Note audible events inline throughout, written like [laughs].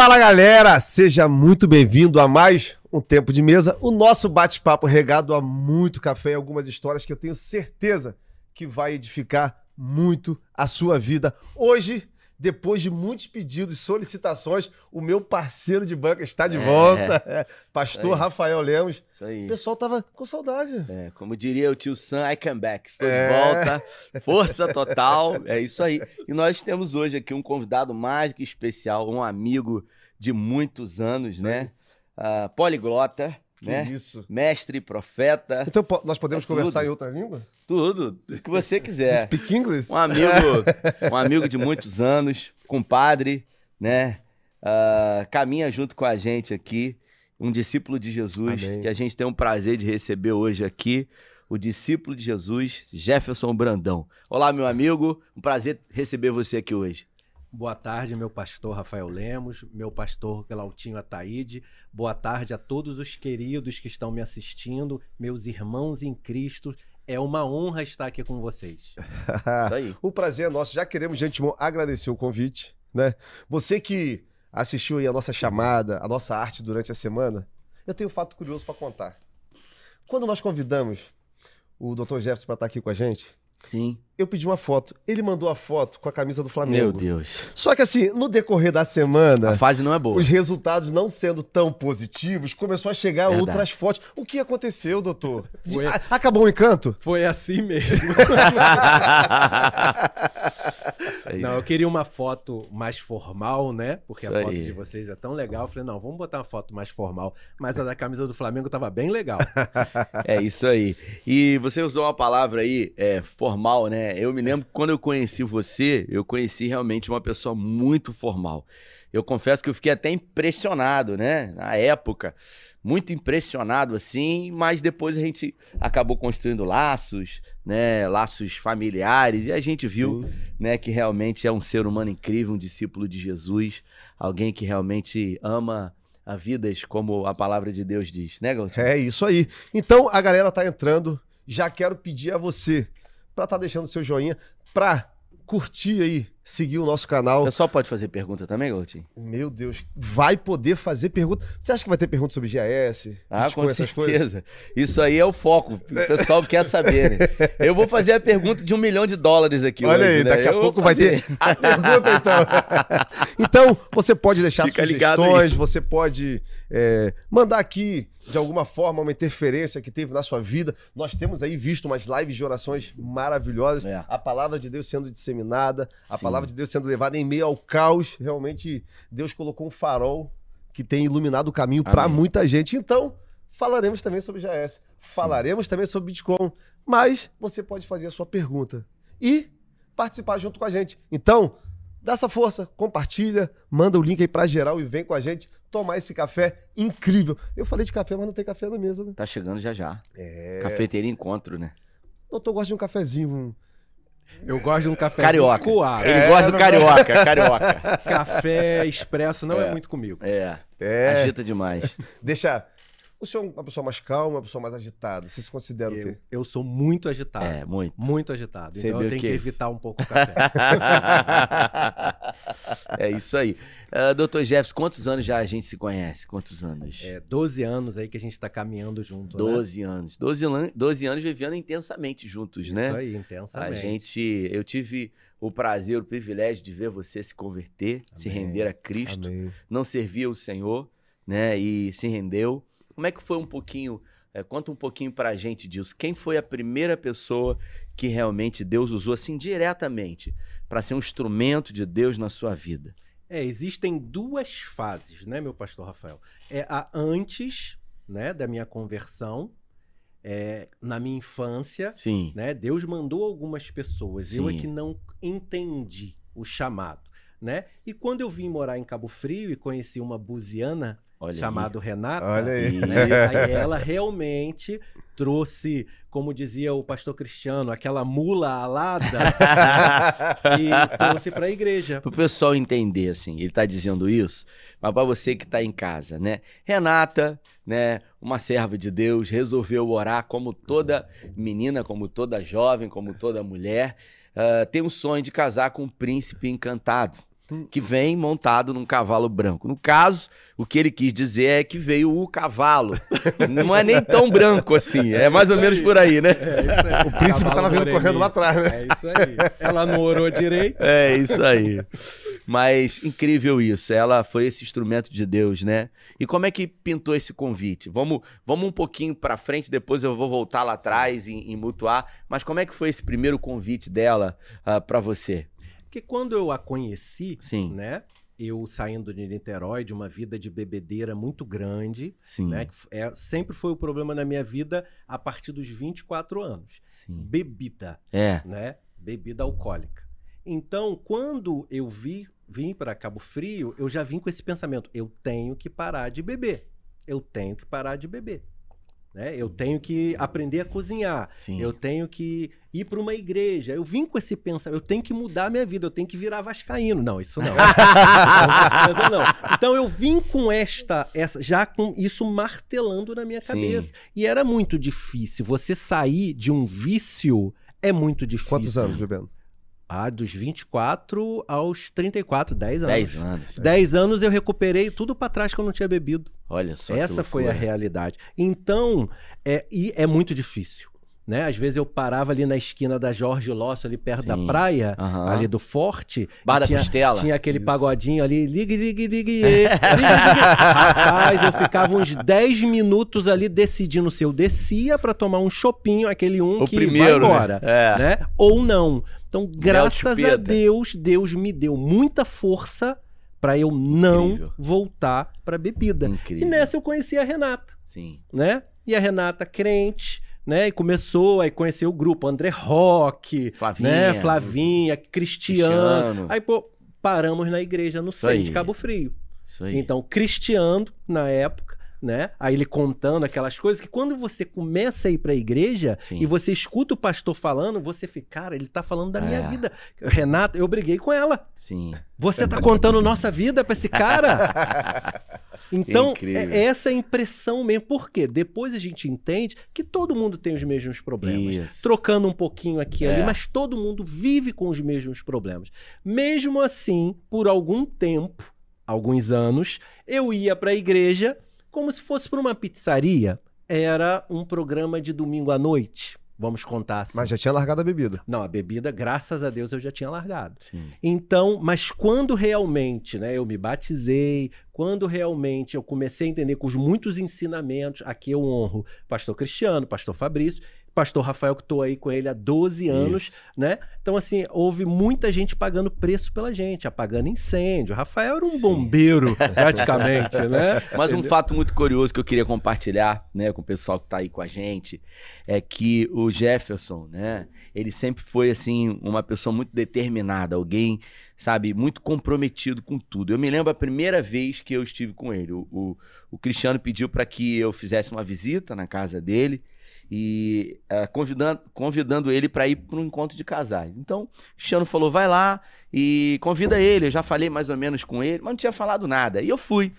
Fala galera, seja muito bem-vindo a mais um Tempo de Mesa, o nosso bate-papo regado a muito café e algumas histórias que eu tenho certeza que vai edificar muito a sua vida. Hoje, depois de muitos pedidos e solicitações, o meu parceiro de banca está de É. volta, [laughs] Pastor Isso. Rafael Lemos. Isso aí. O pessoal tava com saudade. É, como diria o tio Sam, I come back. Estou É. de volta. Força total. É isso aí. E nós temos hoje aqui um convidado mais que especial, um amigo de muitos anos, né? Ah, poliglota, Que né? isso. Mestre, profeta, Então nós podemos É conversar em outra língua? tudo. O que você [laughs] quiser. Speak English? Um amigo, [laughs] um amigo de muitos anos, compadre, né? Ah, caminha junto com a gente aqui, um discípulo de Jesus, Amém. que a gente tem um prazer de receber hoje aqui, o discípulo de Jesus, Jefferson Brandão. Olá, meu amigo, um prazer receber você aqui hoje. Boa tarde, meu pastor Rafael Lemos, meu pastor Glautinho Ataíde. Boa tarde a todos os queridos que estão me assistindo, meus irmãos em Cristo. É uma honra estar aqui com vocês. Isso aí. [laughs] O prazer é nosso. Já queremos, antemão, agradecer o convite, né? Você que assistiu aí a nossa chamada, a nossa arte durante a semana, eu tenho um fato curioso para contar. Quando nós convidamos o Dr. Jefferson para estar aqui com a gente, Sim. Eu pedi uma foto. Ele mandou a foto com a camisa do Meu Flamengo. Deus. Só que assim, no decorrer da semana, A fase não é boa. os resultados não sendo tão positivos, começou a chegar Verdade. outras fotos. O que aconteceu, doutor? Foi- A- Acabou o encanto? Foi assim mesmo. [laughs] É. Não, eu queria uma foto mais formal, né? Porque Isso a foto aí. de vocês é tão legal. Eu falei, não, vamos botar uma foto mais formal. Mas a da camisa do Flamengo tava bem legal. [laughs] É isso aí. E você usou uma palavra aí, é, formal, né? Eu me lembro que quando eu conheci você, eu conheci realmente uma pessoa muito formal. Eu confesso que eu fiquei até impressionado, né? Na época, muito impressionado assim, mas depois a gente acabou construindo laços, né? Laços familiares e a gente viu, Sim. né, que realmente é um ser humano incrível, um discípulo de Jesus, alguém que realmente ama a vidas como a palavra de Deus diz, né, Galtinho? É isso aí. Então a galera tá entrando. Já quero pedir a você para estar deixando seu joinha, para curtir aí, seguir o nosso O canal. pessoal pode fazer pergunta também, Galtinho? Meu Deus, vai poder fazer pergunta. Você acha que vai ter pergunta sobre GAS? Ah, Bitcoin, com essas coisas? certeza. Isso aí é o foco. O pessoal quer saber, né? Eu vou fazer a pergunta de um milhão de dólares aqui Olha hoje, aí, né? daqui a Eu pouco vai ter a pergunta, então. [laughs] então, você pode deixar Fica sugestões, você pode é, mandar aqui, de alguma forma, uma interferência que teve na sua vida. Nós temos aí visto umas lives de orações maravilhosas. É. A palavra de Deus sendo disseminada, a Sim. palavra de Deus sendo levada em meio ao caos. Realmente, Deus colocou um farol que tem iluminado o caminho para muita gente. Então, falaremos também sobre GAS. Falaremos também sobre Bitcoin. Mas você pode fazer a sua pergunta. E participar junto com a gente. Então, dá essa força, compartilha, manda o link aí pra geral e vem com a gente tomar esse café incrível. Eu falei de café, mas não tem café na mesa, né? Tá chegando já já. É. Cafeteria Encontro, né? Doutor gosta de um cafezinho. um- Eu gosto de um café Carioca. coado. Ele É, gosta do não- carioca, carioca. Café expresso não é. É. muito comigo. É, É. agita demais. [laughs] Deixa. O senhor é uma pessoa mais calma, uma pessoa mais agitada. Você se considera o Eu, quê? eu sou muito agitado. É, muito. Muito agitado. Você então eu tenho que que é isso? evitar um pouco o café. [laughs] é isso aí. Ah, Doutor Jefferson, quantos anos já a gente se conhece? Quantos anos? É 12 anos aí que a gente tá caminhando junto. né? 12 anos. 12, lan- 12 anos vivendo intensamente juntos, né? Isso aí, A intensamente. gente, eu tive o prazer, o privilégio de ver você se converter, se Amém. render a Cristo, Amém. não servia o Senhor, né? E se rendeu. Como é que foi um pouquinho? é, conta um pouquinho pra gente disso. Quem foi a primeira pessoa que realmente Deus usou assim diretamente para ser um instrumento de Deus na sua vida? É, existem duas fases, né, meu pastor Rafael? É a antes, né, da minha conversão, é, na minha infância, Sim. né? Deus mandou algumas pessoas, eu é Sim. que não entendi o chamado, né? E quando eu vim morar em Cabo Frio e conheci uma buziana Olha aí. chamada Renata, Olha aí. né, [laughs] aí ela realmente trouxe, como dizia o pastor Cristiano, aquela mula alada [laughs] e trouxe para a igreja. Para o pessoal entender, assim, ele tá dizendo isso, mas para você que tá em casa, né? Renata, né, uma serva de Deus, resolveu orar como toda menina, como toda jovem, como toda mulher, ah, tem um sonho de casar com um príncipe encantado. Que vem montado num cavalo branco. No caso, o que ele quis dizer é que veio o cavalo. [laughs] Não é nem tão branco assim, é mais ou menos por aí, né? É isso aí. O príncipe Cavalo tava vindo moreninho. correndo lá atrás, né? É isso aí. Ela não orou direito. É isso aí. Mas incrível isso. Ela foi esse instrumento de Deus, né? E como é que pintou esse convite? Vamos, vamos um pouquinho pra frente, depois eu vou voltar lá atrás em, em mutuar. Mas como é que foi esse primeiro convite dela ah, pra você? Porque quando eu a conheci, Sim. né? Eu saindo de Niterói, de uma vida de bebedeira muito grande, Sim. né? Que é, sempre foi o problema na minha vida a partir dos 24 anos. Sim. Bebida, É. né? Bebida alcoólica. Então, quando eu vi, vim para Cabo Frio, eu já vim com esse pensamento: eu tenho que parar de beber. Eu tenho que parar de beber. Né? Eu tenho que aprender a cozinhar. Sim. Eu tenho que ir para uma igreja. Eu vim com esse pensamento. Eu tenho que mudar a minha vida. Eu tenho que virar vascaíno. Não, isso não. [laughs] Com certeza não. Então eu vim com esta, essa, já com isso martelando na minha Sim. cabeça. E era muito difícil. Você sair de um vício é muito difícil. Quantos anos bebendo? Ah, dos 24 aos 34, 10 anos. 10 anos. 10 anos eu recuperei tudo para trás que eu não tinha bebido. Olha só. que Essa foi a realidade. Então, é, e é muito difícil. Né? Às vezes eu parava ali na esquina da Jorge Lócio, ali perto da Sim. praia, Aham. ali do Forte. Bar da tinha, Costela. tinha aquele Isso. pagodinho ali, ligue, ligue, ligue, [laughs] ligue, ligue. Rapaz, eu ficava uns 10 minutos ali decidindo se eu descia pra tomar um chopinho, aquele um O que primeiro, vai embora, né? É. né? Ou não. Então, graças a. Deus, Deus me deu muita força pra eu não Incrível. voltar pra bebida. E Incrível. nessa eu conheci a Renata, Sim. né? E a Renata crente, né? E começou, aí conheceu o grupo André Roque, Flavinha. né? Flavinha, Cristiano. Cristiano. Aí, pô, paramos na igreja no centro de Cabo Frio. Isso aí. Então, Cristiano, na época, né? Aí ele contando aquelas coisas que quando você começa a ir pra igreja Sim. e você escuta o pastor falando, você fica, cara, ele tá falando da minha É. vida. Renata, eu briguei com ela. Sim. Você tá contando nossa vida pra esse cara? [laughs] Então, é essa é a impressão mesmo. Por quê? Depois a gente entende que todo mundo tem os mesmos problemas. Isso. Trocando um pouquinho aqui e ali, É. mas todo mundo vive com os mesmos problemas. Mesmo assim, por algum tempo, alguns anos, eu ia pra igreja como se fosse pra uma pizzaria. Era um programa de domingo à noite. Vamos contar assim. Mas já tinha largado a bebida. Não, a bebida, graças a Deus, eu já tinha largado. Sim. Então, mas quando realmente, né, eu me batizei, quando realmente eu comecei a entender com os muitos ensinamentos, aqui eu honro pastor Cristiano, pastor Fabrício, pastor Rafael que estou aí com ele há 12 anos, Isso. né? Então assim, houve muita gente pagando preço pela gente, apagando incêndio. Rafael era um Sim. bombeiro, praticamente, né? [laughs] Mas um fato muito curioso que eu queria compartilhar, né, com o pessoal que tá aí com a gente, é que o Jefferson, né, ele sempre foi, assim, uma pessoa muito determinada, alguém, sabe, muito comprometido com tudo. Eu me lembro a primeira vez que eu estive com ele. O, o, o Cristiano pediu para que eu fizesse uma visita na casa dele e eh, convidando, convidando ele para ir para um encontro de casais. Então, o Cristiano falou: vai lá e convida ele. Eu já falei mais ou menos com ele, mas não tinha falado nada. E eu fui.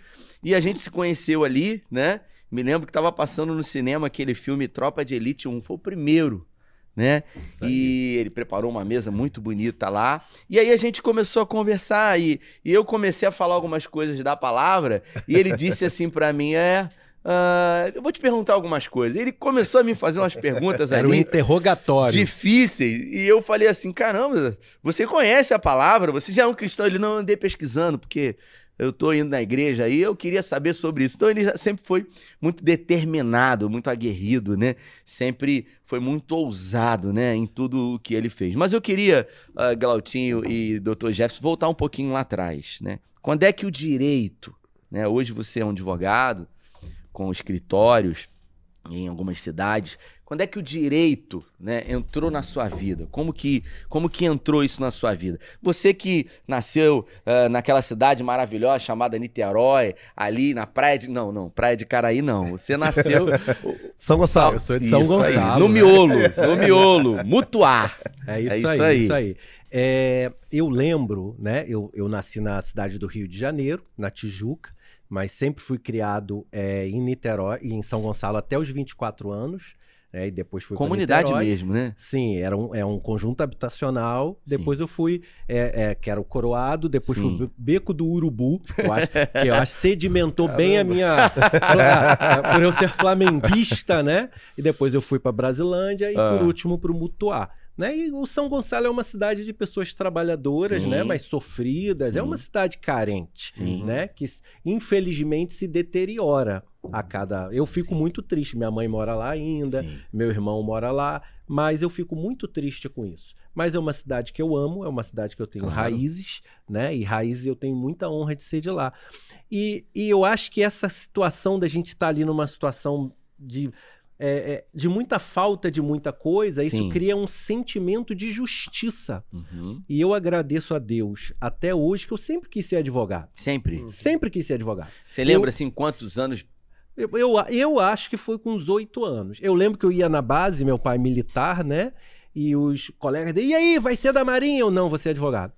E a gente se conheceu ali, né? Me lembro que tava passando no cinema aquele filme Tropa de Elite 1, foi o primeiro, né? E ele preparou uma mesa muito bonita lá. E aí a gente começou a conversar e, e eu comecei a falar algumas coisas da palavra e ele disse assim pra mim, é... ah, eu vou te perguntar algumas coisas. Ele começou a me fazer umas perguntas [laughs] Era um ali interrogatório. difíceis. E eu falei assim: caramba, você conhece a palavra? Você já é um cristão? Ele não andei pesquisando, porque eu tô indo na igreja aí, eu queria saber sobre isso. Então ele sempre foi muito determinado, muito aguerrido, né? Sempre foi muito ousado, né? Em tudo o que ele fez. Mas eu queria, uh, Glautinho e Dr. Jefferson, voltar um pouquinho lá atrás, né? Quando é que o direito, né? Hoje você é um advogado com escritórios em algumas cidades. Quando é que o direito né, entrou na sua vida? Como que, como que entrou isso na sua vida? Você que nasceu ah, naquela cidade maravilhosa chamada Niterói, ali na praia de. Não, não, praia de Caraí não. Você nasceu. [laughs] São Gonçalo. Eu sou de São Isso aí, Gonçalo. no né? miolo, no [laughs] miolo, mutuar. É isso, É isso aí, aí. isso aí. É, eu lembro, né? Eu, eu nasci na cidade do Rio de Janeiro, na Tijuca, mas sempre fui criado é, em Niterói e em São Gonçalo até os 24 anos. né? E depois fui Comunidade mesmo, né? Sim, era um, é um conjunto habitacional. Depois eu fui, é, é, que era o Coroado, depois Sim. fui Beco do Urubu, que eu acho, que eu acho sedimentou [laughs] bem a minha. por eu ser flamenguista, né? E depois eu fui para Brasilândia e Ah. por último pro Mutuá. Né? E o São Gonçalo é uma cidade de pessoas trabalhadoras, Sim. né? Mas sofridas. É Sim. uma cidade carente, Sim. né? Que infelizmente se deteriora a cada. Eu fico muito triste. Minha mãe mora lá ainda meu irmão mora lá, mas eu fico muito triste com isso. Mas é uma cidade que eu amo, é uma cidade que eu tenho Claro. raízes, né? E raízes eu tenho muita honra de ser de lá. E, e eu acho que essa situação da gente estar ali numa situação de, é, é, de muita falta de muita coisa, isso Sim. cria um sentimento de justiça. Uhum. E eu agradeço a Deus até hoje que eu sempre quis ser advogado. Sempre. Sempre quis ser advogado. Você lembra, assim, quantos anos... Eu, eu, eu acho que foi com uns oito anos. Eu lembro que eu ia na base, meu pai militar, né? E os colegas dele, e aí, vai ser da Marinha ou não? Você é advogado.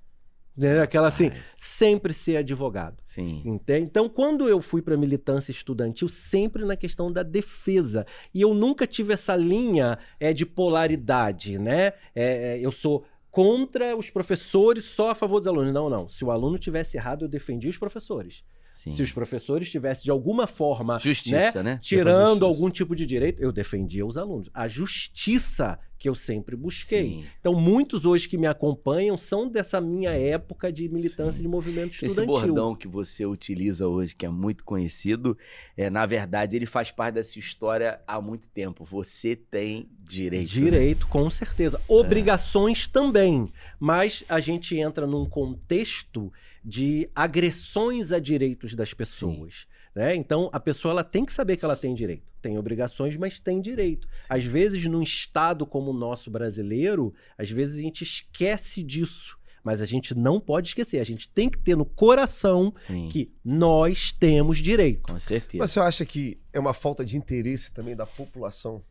Né? Aquela assim, Rapaz. sempre ser advogado. Sim. Entende? Então, quando eu fui para militância estudantil, sempre na questão da defesa. E eu nunca tive essa linha é, de polaridade, né? É, é, eu sou contra os professores, só a favor dos alunos. Não, não. Se o aluno tivesse errado, eu defendia os professores. Sim. Se os professores tivessem, de alguma forma, Justiça, né? tirando justiça. algum tipo de direito, eu defendia os alunos. A justiça que eu sempre busquei. Sim. Então, muitos hoje que me acompanham são dessa minha época de militância Sim. de movimento Esse estudantil. bordão que você utiliza hoje, que é muito conhecido, é, na verdade, ele faz parte dessa história há muito tempo. Você tem direito. né? Direito, com certeza. Obrigações também. Mas a gente entra num contexto de agressões a direitos das pessoas. Né? Então, a pessoa ela tem que saber que ela tem direito. Tem obrigações, mas tem direito. Às vezes, num estado como o nosso brasileiro, às vezes a gente esquece disso. Mas a gente não pode esquecer. A gente tem que ter no coração Sim, que nós temos direito. com certeza. Mas você acha que é uma falta de interesse também da população?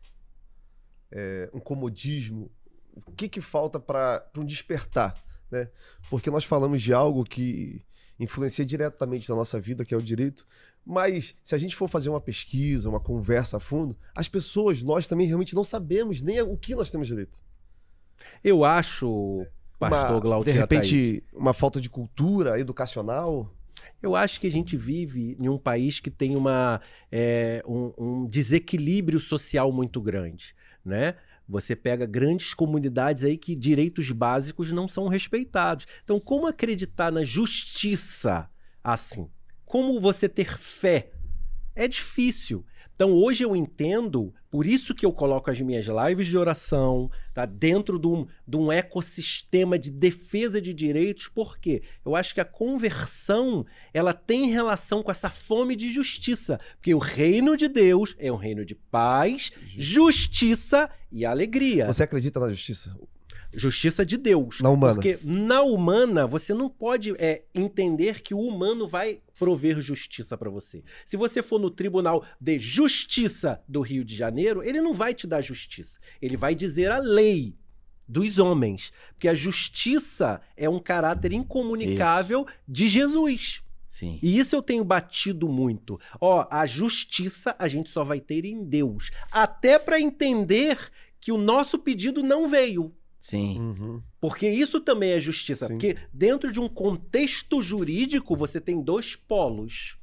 É, um comodismo? O que, que falta para um despertar? Né? Porque nós falamos de algo que influencia diretamente na nossa vida, que é o direito. Mas se a gente for fazer uma pesquisa, uma conversa a fundo, as pessoas, nós também realmente não sabemos nem o que nós temos direito. Eu acho, pastor Uma- Glaucio De repente, uma falta de cultura educacional. Eu acho que a gente vive em um país que tem uma, é, um, um desequilíbrio social muito grande, né? Você pega grandes comunidades aí que direitos básicos não são respeitados. Então, como acreditar na justiça assim? Como você ter fé? É difícil. Então, hoje eu entendo, por isso que eu coloco as minhas lives de oração, tá? Dentro de um, de um ecossistema de defesa de direitos, porque eu acho que a conversão ela tem relação com essa fome de justiça. Porque o reino de Deus é um reino de paz, justiça e alegria. Você acredita na justiça? Justiça de Deus. Na humana. Porque na humana você não pode é, entender que o humano vai prover justiça para você. Se você for no Tribunal de Justiça do Rio de Janeiro, ele não vai te dar justiça. Ele vai dizer a lei dos homens. Porque a justiça é um caráter incomunicável de Jesus. Sim. E isso eu tenho batido muito. Ó, a justiça a gente só vai ter em Deus. Até para entender que o nosso pedido não veio. Sim. Uhum. Porque isso também é justiça. Sim. Porque dentro de um contexto jurídico, você tem dois polos.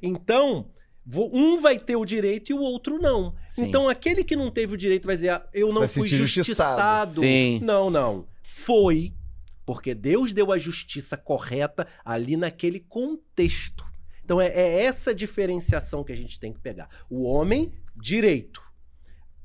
Então, um vai ter o direito e o outro não. Sim. Então, aquele que não teve o direito vai dizer: "Ah, eu Você não fui justiçado." justiçado. Sim. Não, não. Foi. Porque Deus deu a justiça correta ali naquele contexto. Então, é, é essa diferenciação que a gente tem que pegar. O homem, direito.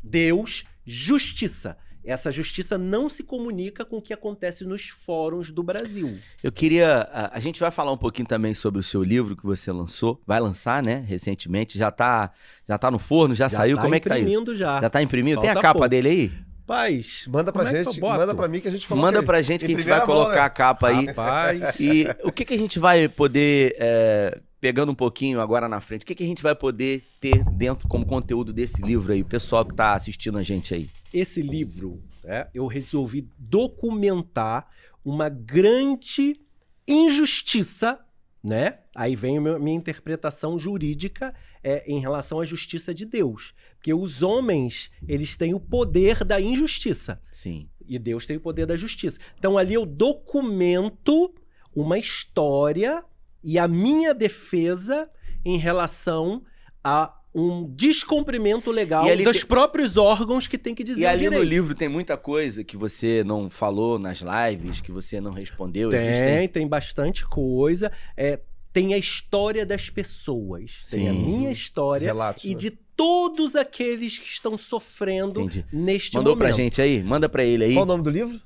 Deus, justiça. Essa justiça não se comunica com o que acontece nos fóruns do Brasil. Eu queria. A, a gente vai falar um pouquinho também sobre o seu livro que você lançou. Vai lançar, né? Recentemente. Já tá, já tá no forno, já, saiu. tá Como é que tá isso? imprimindo já. Já tá imprimindo? Tem a Falta capa pouco. dele aí? Paz, Manda pra como é gente, boto? manda pra mim que a gente coloca Manda aí. pra gente que a gente vai mão, colocar né? a capa aí. Rapaz. E o que, que a gente vai poder, é, pegando um pouquinho agora na frente, o que, que a gente vai poder ter dentro como conteúdo desse livro aí, o pessoal que tá assistindo a gente aí? esse livro, né, eu resolvi documentar uma grande injustiça né? Aí vem a minha interpretação jurídica é, em relação à justiça de Deus. Porque os homens, eles têm o poder da injustiça. Sim. E Deus tem o poder da justiça. Então ali eu documento uma história e a minha defesa em relação a um descumprimento legal E dos tem- próprios órgãos que tem que dizer E o ali no direito. livro tem muita coisa que você não falou nas lives, que você não respondeu. Tem, Existem... tem bastante coisa. É, tem a história das pessoas. Tem a Sim. minha história Relatos. e né? de todos aqueles que estão sofrendo Entendi. neste Mandou momento. pra gente aí? Manda pra ele aí. Qual o nome do livro?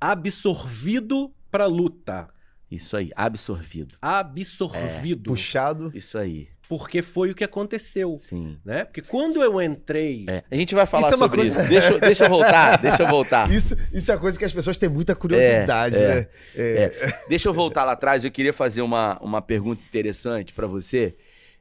Absorvido pra luta. Isso aí, absorvido. Absorvido. Puxado. Isso aí, Porque foi o que aconteceu. sim. Né? Porque quando eu entrei. É, A gente vai falar Isso é uma sobre coisa- isso. Deixa, eu- deixa eu voltar, [laughs] deixa eu voltar. Isso, isso é coisa que as pessoas têm muita curiosidade, É, é. né? É, Deixa eu voltar lá atrás. Eu queria fazer uma, uma pergunta interessante pra você,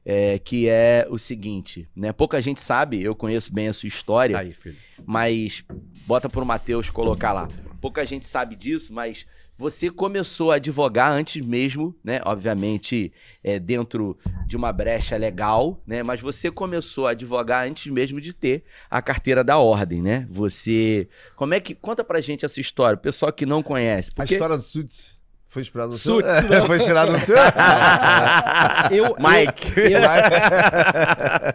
é, que é o seguinte, né? Pouca gente sabe, eu conheço bem a sua história, Aí, filho. mas bota pro Matheus colocar lá. Pouca gente sabe disso, mas você começou a advogar antes mesmo, né? Obviamente, é, dentro de uma brecha legal, né? Mas você começou a advogar antes mesmo de ter a carteira da ordem, né? Você. Como é que. Conta pra gente essa história, o pessoal que não conhece. A Porque... história do Suits foi inspirada no Suits, seu? [laughs] não. foi inspirada no seu? [laughs] Eu, Mike. eu- eu-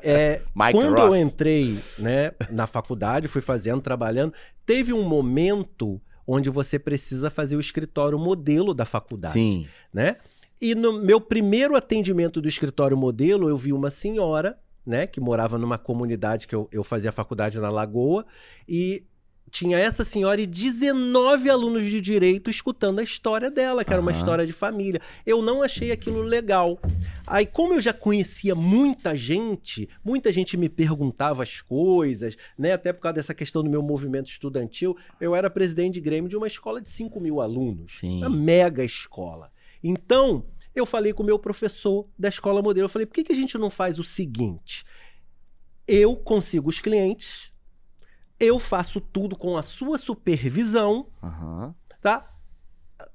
é, Mike quando Ross. eu entrei né, na faculdade, fui fazendo, trabalhando, teve um momento onde você precisa fazer o escritório modelo da faculdade. Sim. né? E no meu primeiro atendimento do escritório modelo, eu vi uma senhora, né, que morava numa comunidade que eu, eu fazia faculdade na Lagoa, e tinha essa senhora e 19 alunos de direito escutando a história dela, que era uma história de família. Eu não achei aquilo legal. Aí, como eu já conhecia muita gente, muita gente me perguntava as coisas, né? Até por causa dessa questão do meu movimento estudantil, eu era presidente de grêmio de uma escola de 5 mil alunos. Sim. Uma mega escola. Então, eu falei com o meu professor da escola modelo. Eu falei, por que, que a gente não faz o seguinte? Eu consigo os clientes, eu faço tudo com a sua supervisão, Aham. tá?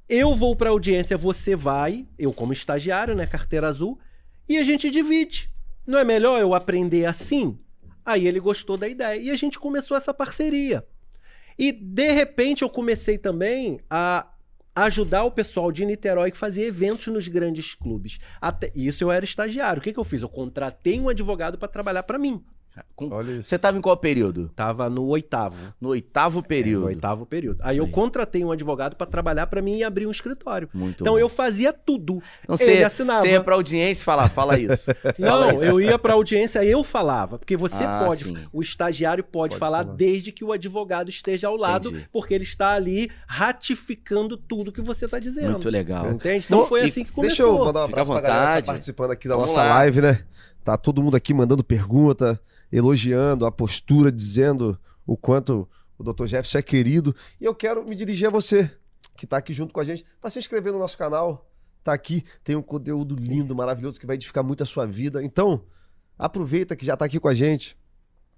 Eu vou para audiência, você vai, eu como estagiário, né, carteira azul, e a gente divide. Não é melhor eu aprender assim? Aí ele gostou da ideia e a gente começou essa parceria. E de repente eu comecei também a ajudar o pessoal de Niterói que fazia eventos nos grandes clubes. Até isso eu era estagiário. O que, que eu fiz? Eu contratei um advogado para trabalhar para mim. Com- Olha isso. Você tava em qual período? Tava no oitavo. No oitavo período. No oitavo período. Aí eu contratei um advogado para trabalhar para mim e abrir um escritório. Muito Então bom. eu fazia tudo. Então, ele você, assinava. você ia pra audiência e falar, fala isso. [laughs] Fala Não, isso. eu ia para audiência e eu falava, porque você Ah, pode, sim. o estagiário pode, Pode falar, falar. desde que o advogado esteja ao lado, Entendi. porque ele está ali ratificando tudo que você está dizendo. Muito legal. Entende? Então Bom, foi assim que começou. Deixa eu mandar um à abraço pra galera que tá participando aqui da Vamos nossa lá. live, né? Tá todo mundo aqui mandando pergunta, elogiando a postura, dizendo o quanto o Dr. Jefferson é querido. E eu quero me dirigir a você, que tá aqui junto com a gente, para se inscrever no nosso canal. Tá aqui, tem um conteúdo lindo, maravilhoso, que vai edificar muito a sua vida. Então, aproveita que já tá aqui com a gente.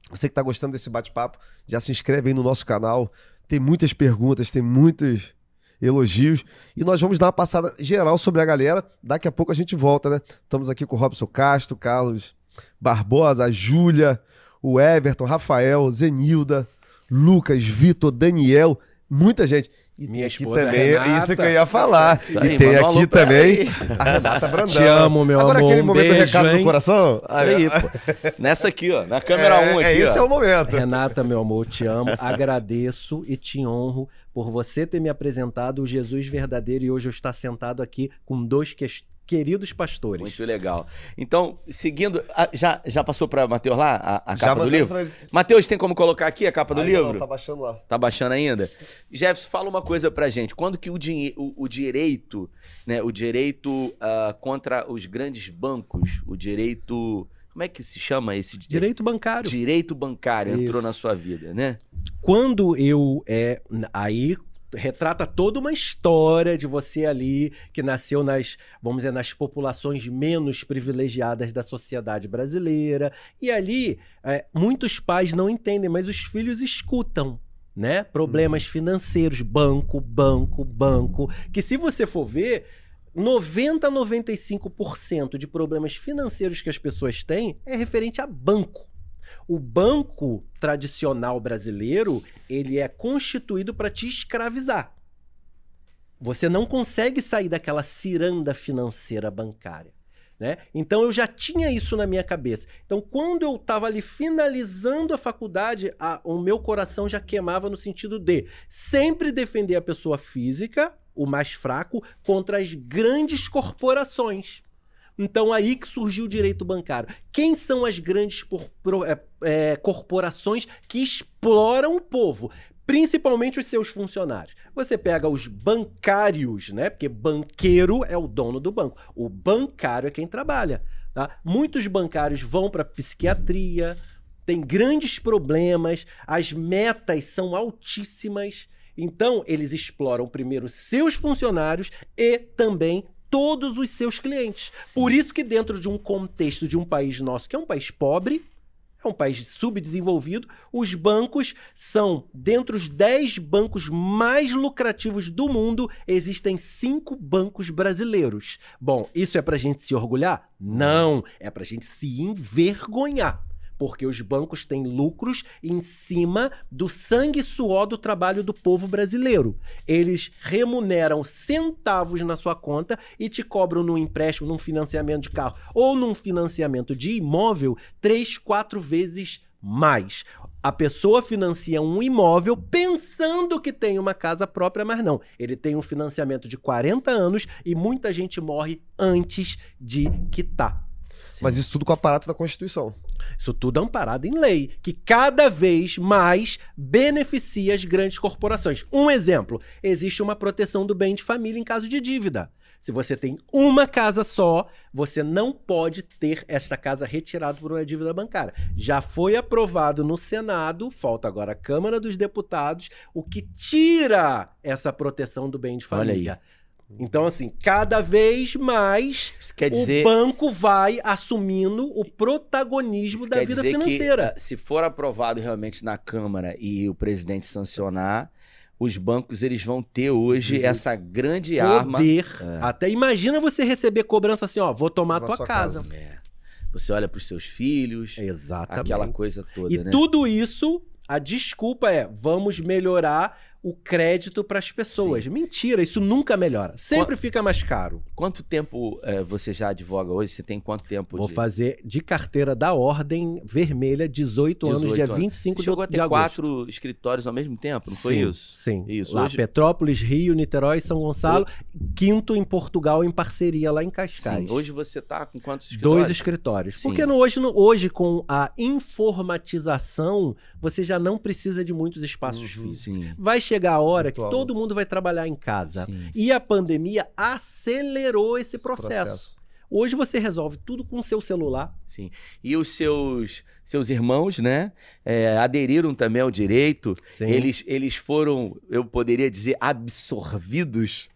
Você que tá gostando desse bate-papo, já se inscreve aí no nosso canal. Tem muitas perguntas, tem muitos elogios. E nós vamos dar uma passada geral sobre a galera. Daqui a pouco a gente volta, né? Estamos aqui com o Robson Castro, Carlos Barbosa, a Júlia, o Everton, Rafael, Zenilda, Lucas, Vitor, Daniel, muita gente. E Minha tem aqui esposa também, Renata. isso que eu ia falar. Aí, e tem aqui também a Renata Brandão. Te amo, meu Agora amor. aquele Um momento beijo, recado do coração. Isso aí, pô. Nessa aqui, ó. Na câmera 1 um aqui, é, esse ó. é o momento. Renata, meu amor, te amo, agradeço e te honro por você ter me apresentado o Jesus verdadeiro e hoje eu estar sentado aqui com dois ques- queridos pastores. Muito legal. Então, seguindo. Já, já passou pra Matheus lá a, a Já capa do livro? pra. Matheus, tem como colocar aqui a capa do Ainda livro? Não, tá baixando lá. Tá baixando ainda? Jefferson, fala uma coisa pra gente. Quando que o, dinhe- o, o direito, né? O direito ah, contra os grandes bancos, o direito. Como é que se chama esse di- Direito bancário. Direito bancário entrou Isso. na sua vida, né? Quando eu é aí retrata toda uma história de você ali que nasceu nas, vamos dizer, nas populações menos privilegiadas da sociedade brasileira. E ali é, muitos pais não entendem, mas os filhos escutam. Né? Problemas financeiros, banco, banco, banco. Que se você for ver, 90 a 95% de problemas financeiros que as pessoas têm é referente a banco. O banco tradicional brasileiro, ele é constituído para te escravizar. Você não consegue sair daquela ciranda financeira bancária. Né? Então eu já tinha isso na minha cabeça. Então quando eu estava ali finalizando a faculdade, a, o meu coração já queimava no sentido de sempre defender a pessoa física, o mais fraco, contra as grandes corporações. Então aí que surgiu o direito bancário. Quem são as grandes é, é, corporações que exploram o povo? principalmente os seus funcionários. Você pega os bancários, né? Porque banqueiro é o dono do banco. O bancário é quem trabalha. Tá? Muitos bancários vão para psiquiatria, tem grandes problemas, as metas são altíssimas. Então, eles exploram primeiro seus funcionários e também todos os seus clientes. Sim. Por isso que dentro de um contexto de um país nosso, que é um país pobre, é um país subdesenvolvido. Os bancos são, dentre os 10 bancos mais lucrativos do mundo, existem cinco bancos brasileiros. Bom, isso é para a gente se orgulhar? Não, é para a gente se envergonhar porque os bancos têm lucros em cima do sangue e suor do trabalho do povo brasileiro. Eles remuneram centavos na sua conta e te cobram num empréstimo, num financiamento de carro ou num financiamento de imóvel três, quatro vezes mais. A pessoa financia um imóvel pensando que tem uma casa própria, mas não. Ele tem um financiamento de 40 anos e muita gente morre antes de quitar. Mas isso tudo com o aparato da Constituição. Isso tudo amparado em lei, que cada vez mais beneficia as grandes corporações. Um exemplo: existe uma proteção do bem de família em caso de dívida. Se você tem uma casa só, você não pode ter esta casa retirada por uma dívida bancária. Já foi aprovado no Senado, falta agora a Câmara dos Deputados, o que tira essa proteção do bem de família. Então, assim, cada vez mais dizer... o banco vai assumindo o protagonismo Isso da vida financeira. Que, se for aprovado realmente na Câmara e o presidente sancionar, os bancos eles vão ter hoje Isso. essa grande Poder. arma. É. Até imagina você receber cobrança assim, ó, vou tomar a tua casa. casa. É. Você olha para os seus filhos, Exatamente. aquela coisa toda. E né? tudo isso, a desculpa é: vamos melhorar o crédito para as pessoas. Sim. Mentira, isso nunca melhora. Sempre fica mais caro. Quanto tempo é, você já advoga hoje? Você tem quanto tempo? Vou de... fazer de carteira da Ordem Vermelha 18, 18 anos, dia anos. 25 você chegou de, a ter quatro escritórios ao mesmo tempo, não sim, foi isso? Sim. Isso. Lá, hoje... Petrópolis, Rio, Niterói São Gonçalo. Quinto em Portugal, em parceria lá em Cascais. Sim. Hoje você está com quantos escritórios? Dois escritórios. Sim. Porque no, hoje, no, hoje, com a informatização, você já não precisa de muitos espaços uhum, físicos. Vai chegar a hora Virtual. que todo mundo vai trabalhar em casa. Sim. E a pandemia acelerou esse, esse processo. processo. Hoje você resolve tudo com o seu celular. Sim. E os seus seus irmãos, né, é, aderiram também ao direito. Sim. Eles, eles foram, eu poderia dizer, absorvidos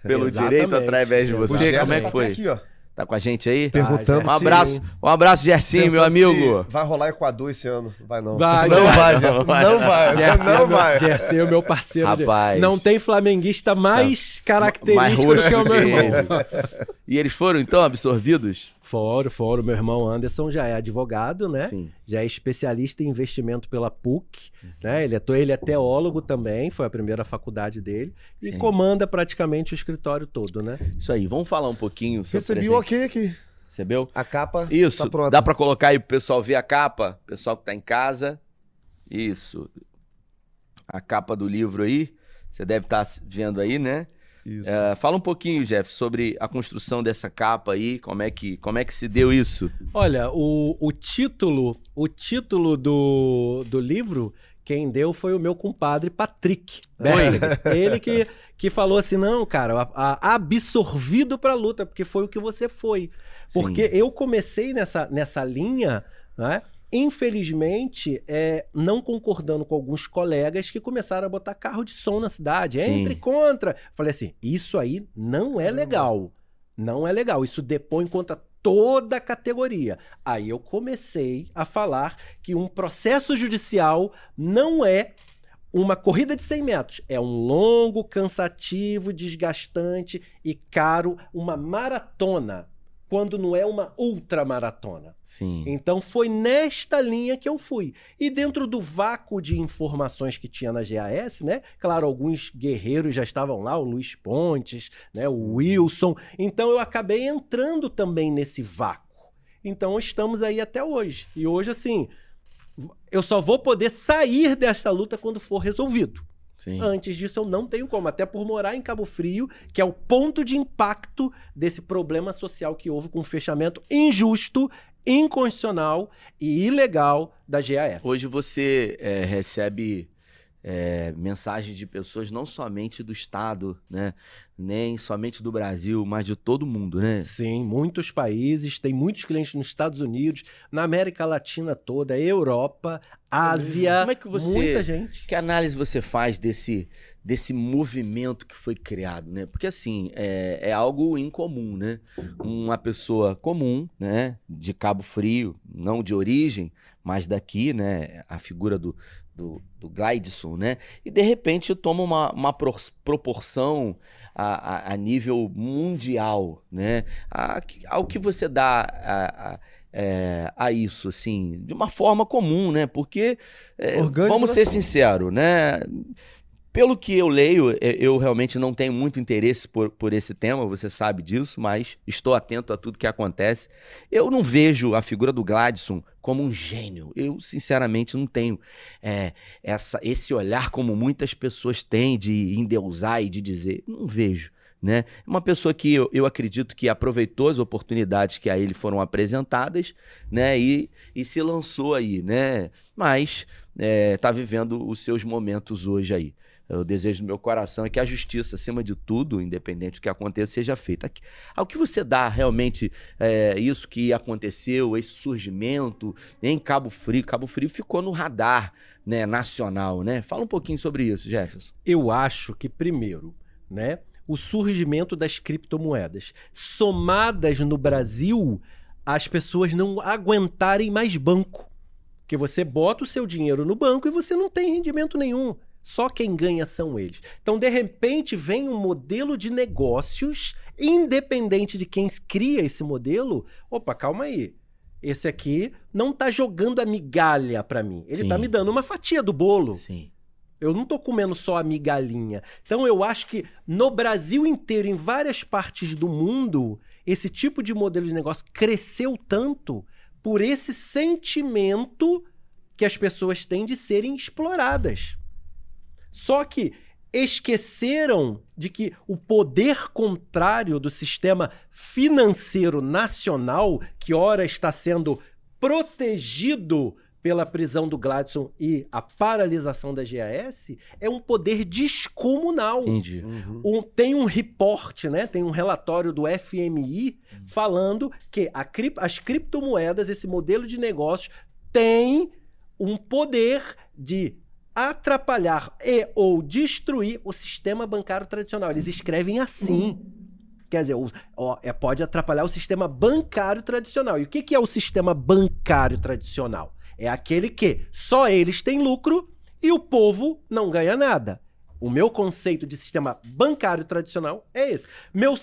pelo Exatamente. direito através de você. Como é que foi? Aqui, ó. Tá com a gente aí? Perguntando ah, um abraço, um abraço, Gersinho, meu amigo. Vai rolar Equador esse ano? Vai não. Vai, não, vai, Gerson. Não vai, não vai. Gerson, não vai. Gerson é o meu parceiro. Rapaz. Não tem flamenguista mais característico mais do que o meu irmão. [laughs] e eles foram, então, absorvidos? Foram, foram. Meu irmão Anderson já é advogado, né? Sim. Já é especialista em investimento pela PUC, uhum. né? Ele é, ele é teólogo também, foi a primeira faculdade dele. E Sim. comanda praticamente o escritório todo, né? Isso aí. Vamos falar um pouquinho sobre Recebi o ok aqui. Recebeu? A capa Isso. Tá pronta. Dá para colocar aí pro pessoal ver a capa? Pessoal que tá em casa. Isso. A capa do livro aí. Você deve estar tá vendo aí, né? Isso. É, fala um pouquinho, Jeff, sobre a construção dessa capa aí, como é que, como é que se deu isso? Olha, o, o título, o título do, do livro, quem deu foi o meu compadre Patrick Berger. [laughs] Ele que, que falou assim: não, cara, a, a, absorvido pra luta, porque foi o que você foi. Porque Sim. eu comecei nessa, nessa linha, né? Infelizmente, é, não concordando com alguns colegas que começaram a botar carro de som na cidade. Sim. Entre contra. Falei assim: isso aí não é legal. Não é legal. Isso depõe contra toda a categoria. Aí eu comecei a falar que um processo judicial não é uma corrida de 100 metros é um longo, cansativo, desgastante e caro, uma maratona, quando não é uma ultramaratona. Sim. Então foi nesta linha que eu fui. E dentro do vácuo de informações que tinha na GAS, né? Claro, alguns guerreiros já estavam lá, o Luiz Pontes, né, o Wilson. Então eu acabei entrando também nesse vácuo. Então estamos aí até hoje. E hoje assim, eu só vou poder sair desta luta quando for resolvido. Sim. Antes disso, eu não tenho como, até por morar em Cabo Frio, que é o ponto de impacto desse problema social que houve com o fechamento injusto, inconstitucional e ilegal da GAS. Hoje você é, recebe é, mensagens de pessoas não somente do Estado, né? Nem somente do Brasil, mas de todo mundo, né? Sim, muitos países, tem muitos clientes nos Estados Unidos, na América Latina toda, Europa, Ásia, Como é que você- muita gente. Que análise você faz desse, desse movimento que foi criado, né? Porque assim, é, é algo incomum, né? Uma pessoa comum, né? De Cabo Frio, não de origem, mas daqui, né? A figura do, do, do Glideson, né? E de repente toma uma, uma pro- proporção a, a, a nível mundial, né? A, ao que você dá a, a, é, a isso, assim, de uma forma comum, né? Porque é, vamos ser sinceros, né? Pelo que eu leio, é, eu realmente não tenho muito interesse por, por esse tema, você sabe disso, mas estou atento a tudo que acontece. Eu não vejo a figura do Gladson como um gênio. Eu, sinceramente, não tenho é, essa, esse olhar como muitas pessoas têm de endeusar e de dizer. Não vejo. Né? É Uma pessoa que eu, eu acredito que aproveitou as oportunidades que a ele foram apresentadas né? e, e se lançou aí, né? Mas está vivendo os seus momentos hoje aí. O desejo do meu coração é que a justiça, acima de tudo, independente do que aconteça, seja feita. Ao que você dá realmente é, isso que aconteceu, esse surgimento em Cabo Frio? Cabo Frio ficou no radar né, nacional, né? Fala um pouquinho sobre isso, Jefferson. Eu acho que, primeiro, né, o surgimento das criptomoedas, somadas no Brasil, as pessoas não aguentarem mais banco. Porque você bota o seu dinheiro no banco e você não tem rendimento nenhum. Só quem ganha são eles. Então, de repente, vem um modelo de negócios, independente de quem cria esse modelo. Opa, calma aí. Esse aqui não tá jogando a migalha para mim. Ele Sim. tá me dando uma fatia do bolo. Sim. Eu não tô comendo só a migalhinha. Então eu acho que no Brasil inteiro, em várias partes do mundo, esse tipo de modelo de negócio cresceu tanto por esse sentimento que as pessoas têm de serem exploradas. Só que esqueceram de que o poder contrário do sistema financeiro nacional, que ora está sendo protegido pela prisão do Gladson e a paralisação da GAS, é um poder descomunal. Entendi. Um- tem um reporte, né? Tem um relatório do FMI falando que a cri- as criptomoedas, esse modelo de negócios, tem um poder de atrapalhar e ou destruir o sistema bancário tradicional. Eles escrevem assim. Quer dizer, o- ó, é, pode atrapalhar o sistema bancário tradicional. E o que, que é o sistema bancário tradicional? É aquele que só eles têm lucro e o povo não ganha nada. O meu conceito de sistema bancário tradicional é esse. Meu,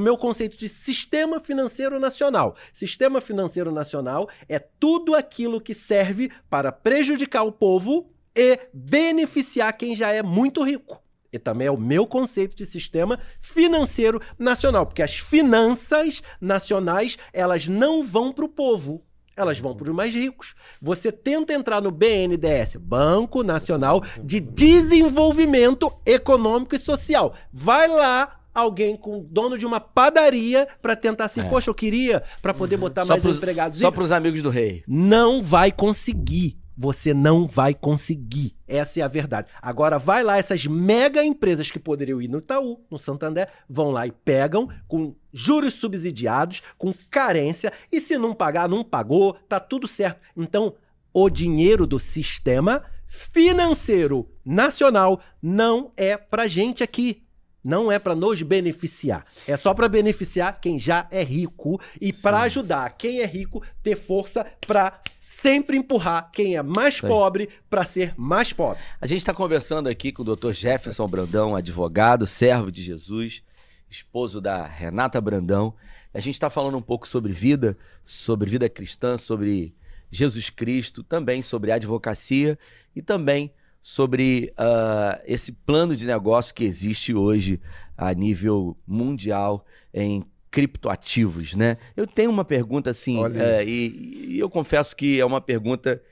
meu conceito de sistema financeiro nacional. Sistema financeiro nacional é tudo aquilo que serve para prejudicar o povo e beneficiar quem já é muito rico. E também é o meu conceito de sistema financeiro nacional, porque as finanças nacionais, elas não vão para o povo, elas vão para os mais ricos. Você tenta entrar no BNDES, Banco Nacional de Desenvolvimento Econômico e Social. Vai lá alguém com dono de uma padaria para tentar assim, É. poxa, eu queria para poder botar Só mais pros, empregados. só pros amigos do rei. Não vai conseguir. Você não vai conseguir. Essa é a verdade. Agora vai lá, essas mega empresas que poderiam ir no Itaú, no Santander, vão lá e pegam com juros subsidiados, com carência, e se não pagar, não pagou, tá tudo certo. Então, o dinheiro do sistema financeiro nacional não é pra gente aqui. Não é para nos beneficiar. É só para beneficiar quem já é rico e para ajudar quem é rico ter força para sempre empurrar quem é mais Sim. pobre para ser mais pobre. A gente está conversando aqui com o Dr. Jefferson Brandão, advogado, servo de Jesus, esposo da Renata Brandão. A gente está falando um pouco sobre vida, sobre vida cristã, sobre Jesus Cristo, também sobre advocacia e também sobre ah, esse plano de negócio que existe hoje a nível mundial em criptoativos, né? Eu tenho uma pergunta assim, eh, e, e eu confesso que é uma pergunta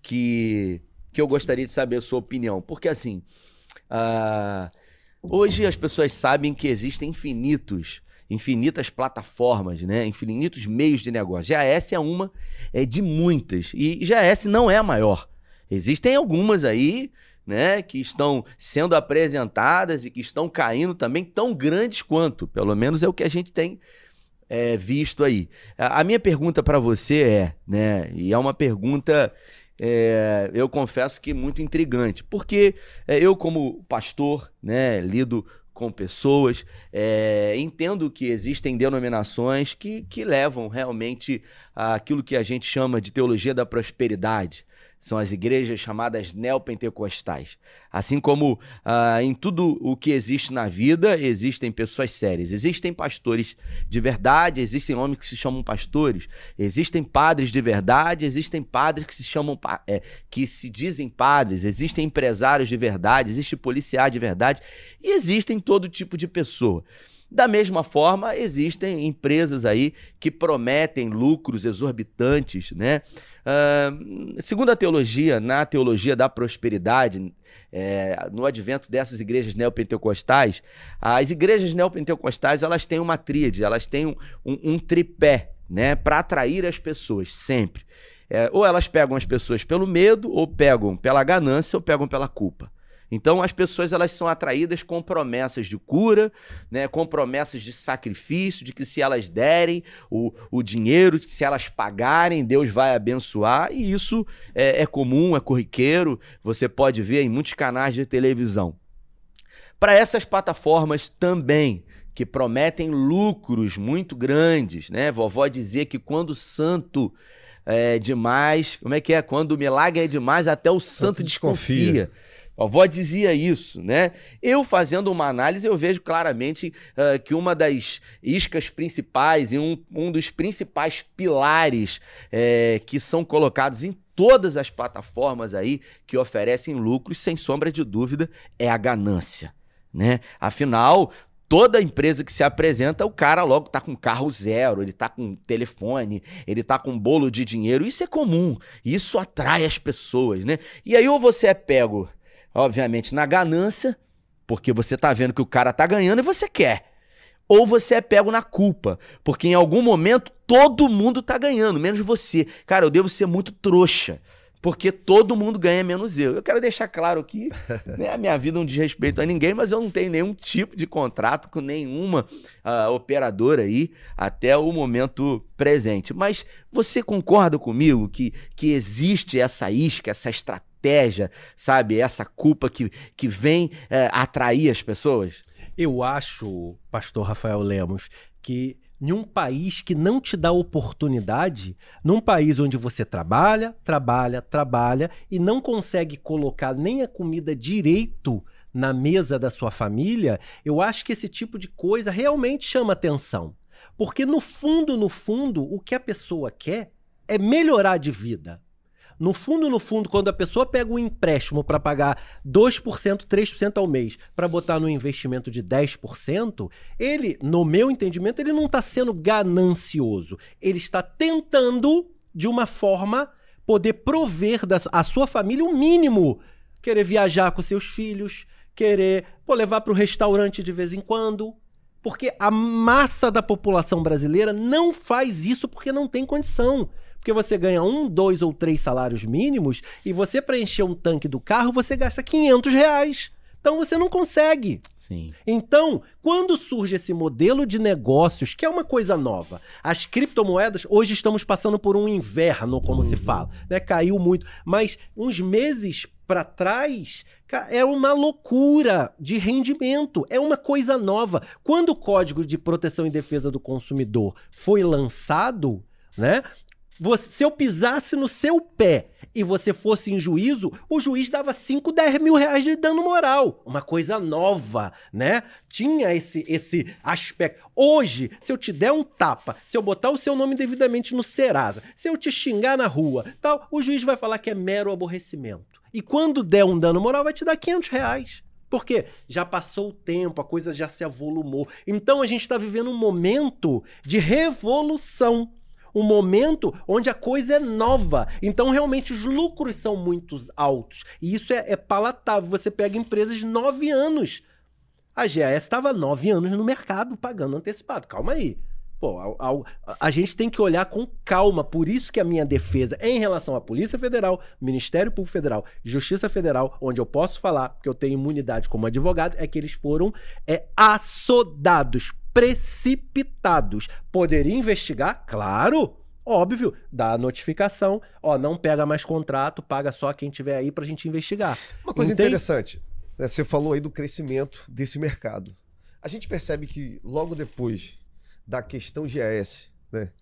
que, que eu gostaria de saber a sua opinião, porque assim, ah, hoje as pessoas sabem que existem infinitos, infinitas plataformas, né? Infinitos meios de negócio. GAS é uma é de muitas e GAS não é a maior. Existem algumas aí, né, que estão sendo apresentadas e que estão caindo também tão grandes quanto, pelo menos é o que a gente tem é, visto aí. A, minha pergunta para você é, né, e é uma pergunta, é, eu confesso que muito intrigante, porque é, eu como pastor, né, lido com pessoas, é, entendo que existem denominações que, que levam realmente àquilo que a gente chama de teologia da prosperidade. São as igrejas chamadas neopentecostais. Assim como ah, em tudo o que existe na vida, existem pessoas sérias. Existem pastores de verdade, existem homens que se chamam pastores, existem padres de verdade, existem padres que se chamam é, que se dizem padres, existem empresários de verdade, existe policial de verdade, e existem todo tipo de pessoa. Da mesma forma, existem empresas aí que prometem lucros exorbitantes, né? Ah, segundo a teologia, na teologia da prosperidade, é, no advento dessas igrejas neopentecostais, as igrejas neopentecostais elas têm uma tríade, elas têm um, um- um tripé, né, para atrair as pessoas sempre. É, ou elas pegam as pessoas pelo medo, ou pegam pela ganância, ou pegam pela culpa. Então as pessoas elas são atraídas com promessas de cura, né, com promessas de sacrifício, de que se elas derem o, o dinheiro, que se elas pagarem, Deus vai abençoar. E isso é, é comum, é corriqueiro. Você pode ver em muitos canais de televisão. Para essas plataformas também, que prometem lucros muito grandes, né? Vovó dizia que quando o santo é demais, como é que é? Quando o milagre é demais, até o santo desconfia. desconfia. Vovó dizia isso, né? Eu fazendo uma análise, eu vejo claramente ah, que uma das iscas principais e um, um dos principais pilares que são colocados em todas as plataformas aí que oferecem lucros, sem sombra de dúvida, é a ganância, né? Afinal, toda empresa que se apresenta, o cara logo tá com carro zero, ele tá com telefone, ele tá com bolo de dinheiro. Isso é comum, isso atrai as pessoas, né? E aí ou você é pego, obviamente, na ganância, porque você tá vendo que o cara tá ganhando e você quer. Ou você é pego na culpa, porque em algum momento todo mundo tá ganhando, menos você. Cara, eu devo ser muito trouxa, porque todo mundo ganha menos eu. Eu quero deixar claro aqui, [laughs] né, a minha vida não diz respeito a ninguém, mas eu não tenho nenhum tipo de contrato com nenhuma ah, operadora aí até o momento presente. Mas você concorda comigo que, que existe essa isca, essa estratégia, sabe? Essa culpa que, que vem eh, atrair as pessoas? Eu acho, pastor Rafael Lemos, que em um país que não te dá oportunidade, num país onde você trabalha, trabalha, trabalha e não consegue colocar nem a comida direito na mesa da sua família, eu acho que esse tipo de coisa realmente chama atenção. Porque no fundo, no fundo, o que a pessoa quer é melhorar de vida. No fundo, no fundo, quando a pessoa pega um empréstimo para pagar 2%, 3% ao mês para botar no investimento de 10%, ele, no meu entendimento, ele não está sendo ganancioso. Ele está tentando, de uma forma, poder prover da, a sua família o mínimo. Querer viajar com seus filhos, querer pô, levar para o restaurante de vez em quando. Porque a massa da população brasileira não faz isso porque não tem condição. Porque você ganha um, dois ou três salários mínimos e você preencher um tanque do carro, você gasta 500 reais. Então você não consegue. Sim. Então, quando surge esse modelo de negócios, que é uma coisa nova, as criptomoedas, hoje estamos passando por um inverno, como se fala, né? Caiu muito, mas uns meses para trás, é uma loucura de rendimento, é uma coisa nova. Quando o Código de Proteção e Defesa do Consumidor foi lançado, né? Você, se eu pisasse no seu pé e você fosse em juízo, o juiz dava 5, 10 mil reais de dano moral. Uma coisa nova, né? Tinha esse, esse aspecto. Hoje, se eu te der um tapa, se eu botar o seu nome devidamente no Serasa, se eu te xingar na rua, tal, o juiz vai falar que é mero aborrecimento. E quando der um dano moral, vai te dar 500 reais. Por quê? Já passou o tempo, a coisa já se avolumou. Então a gente está vivendo um momento de revolução um momento onde a coisa é nova. Então, realmente, os lucros são muito altos. E isso é, é palatável. Você pega empresas de nove anos. A GAS estava nove anos no mercado pagando antecipado. Calma aí. Pô, a, a, a, gente tem que olhar com calma. Por isso que a minha defesa em relação à Polícia Federal, Ministério Público Federal, Justiça Federal, onde eu posso falar, que eu tenho imunidade como advogado, é que eles foram é, assodados, precipitados. Poderia investigar? Claro. Óbvio, dá a notificação, ó, não pega mais contrato, paga só quem tiver aí pra gente investigar. Uma coisa Entende? interessante, né, você falou aí do crescimento desse mercado. A gente percebe que logo depois da questão GAS, né,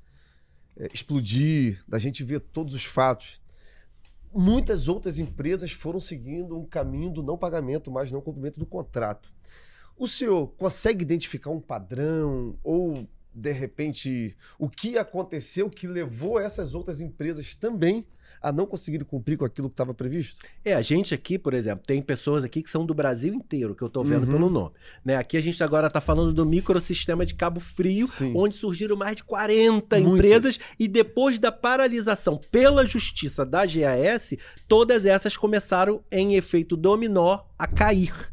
é, explodir, da gente ver todos os fatos, muitas outras empresas foram seguindo um caminho do não pagamento, mas não cumprimento do contrato. O senhor consegue identificar um padrão ou de repente, o que aconteceu que levou essas outras empresas também a não conseguir cumprir com aquilo que estava previsto? É, a gente aqui, por exemplo, tem pessoas aqui que são do Brasil inteiro, que eu estou vendo uhum. pelo nome. Né? Aqui a gente agora está falando do microsistema de Cabo Frio, Sim. onde surgiram mais de 40 Muitas. empresas e depois da paralisação pela justiça da GAS, todas essas começaram em efeito dominó a cair.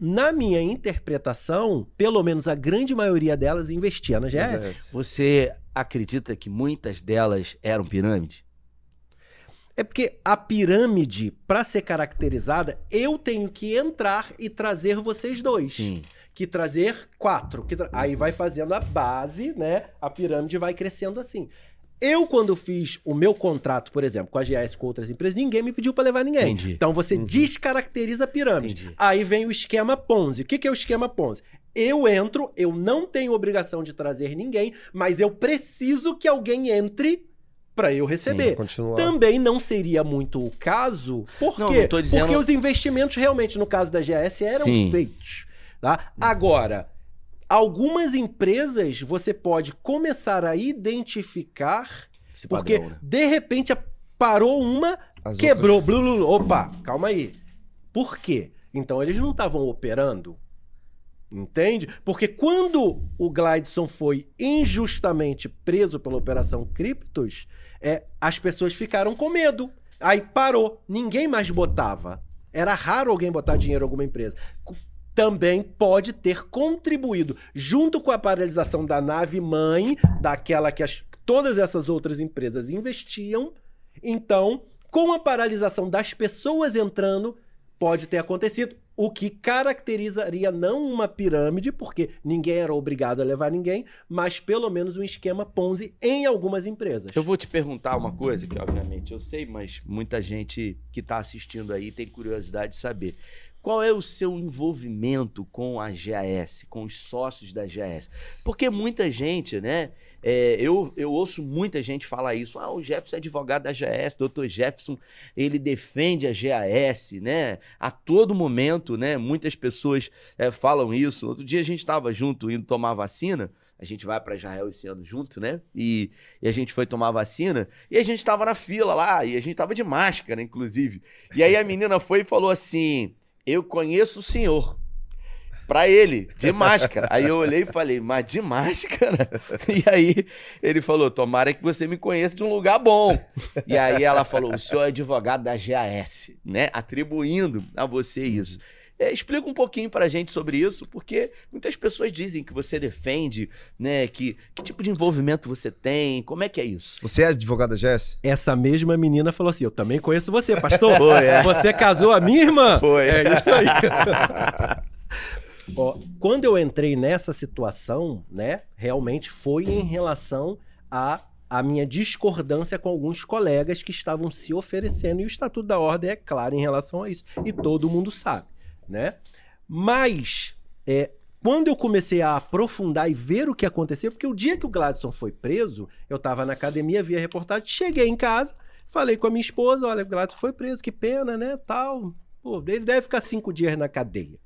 Na minha interpretação, pelo menos a grande maioria delas investia na GS. Você acredita que muitas delas eram pirâmide? É porque a pirâmide, para ser caracterizada, eu tenho que entrar e trazer vocês dois. Sim. Que trazer quatro. Que tra... Aí vai fazendo a base, né? A pirâmide vai crescendo assim. Eu, quando fiz o meu contrato, por exemplo, com a GS com outras empresas, ninguém me pediu para levar ninguém. Entendi. Então você uhum. descaracteriza a pirâmide. Entendi. Aí vem o esquema Ponzi. O que, que é o esquema Ponzi? Eu entro, eu não tenho obrigação de trazer ninguém, mas eu preciso que alguém entre para eu receber. Sim, Também não seria muito o caso, por não, quê? Não dizendo... Porque os investimentos realmente no caso da GS eram Sim. feitos. Tá? Agora, Algumas empresas você pode começar a identificar, Esse porque padrão, né? de repente parou uma, As quebrou, outras... blu, blu, opa, calma aí. Por quê? Então eles não estavam operando. Entende? Porque quando o Glideson foi injustamente preso pela Operação Criptos, é, as pessoas ficaram com medo. Aí parou, ninguém mais botava. Era raro alguém botar dinheiro em alguma empresa também pode ter contribuído, junto com a paralisação da nave mãe, daquela que as, todas essas outras empresas investiam. Então, com a paralisação das pessoas entrando, pode ter acontecido. O que caracterizaria não uma pirâmide, porque ninguém era obrigado a levar ninguém, mas pelo menos um esquema Ponzi em algumas empresas. Eu vou te perguntar uma coisa que, obviamente, eu sei, mas muita gente que está assistindo aí tem curiosidade de saber. Qual é o seu envolvimento com a GAS, com os sócios da GAS? Porque muita gente, né? É, eu, eu ouço muita gente falar isso. Ah, o Jefferson é advogado da GAS, doutor Jefferson, ele defende a GAS, né? A todo momento, né? Muitas pessoas é, falam isso. Outro dia a gente estava junto indo tomar vacina. A gente vai para Israel esse ano junto, né? E, e, a gente foi tomar vacina e a gente estava na fila lá e a gente estava de máscara, inclusive. E aí a menina foi e falou assim: eu conheço o senhor. Pra ele, de máscara. Aí eu olhei e falei, mas de máscara? [laughs] E aí ele falou, tomara que você me conheça de um lugar bom. E aí ela falou, o senhor é advogado da GAS, né? Atribuindo a você isso. É, explica um pouquinho pra gente sobre isso, porque muitas pessoas dizem que você defende, né? Que, que tipo de envolvimento você tem, como é que é isso? Você é advogada Jess? Essa mesma menina falou assim: Eu também conheço você, [laughs] pastor. Foi, é. Você casou a minha irmã? Foi. É isso aí. [laughs] Ó, quando eu entrei nessa situação, né, realmente foi em relação a a minha discordância com alguns colegas que estavam se oferecendo, e o Estatuto da Ordem é claro em relação a isso, e todo mundo sabe, né? Mas, é, quando eu comecei a aprofundar e ver o que aconteceu, porque o dia que o Gladson foi preso, eu estava na academia, vi a reportagem, cheguei em casa, falei com a minha esposa, olha, o Gladson foi preso, que pena, né, tal, Pô, ele deve ficar cinco dias na cadeia.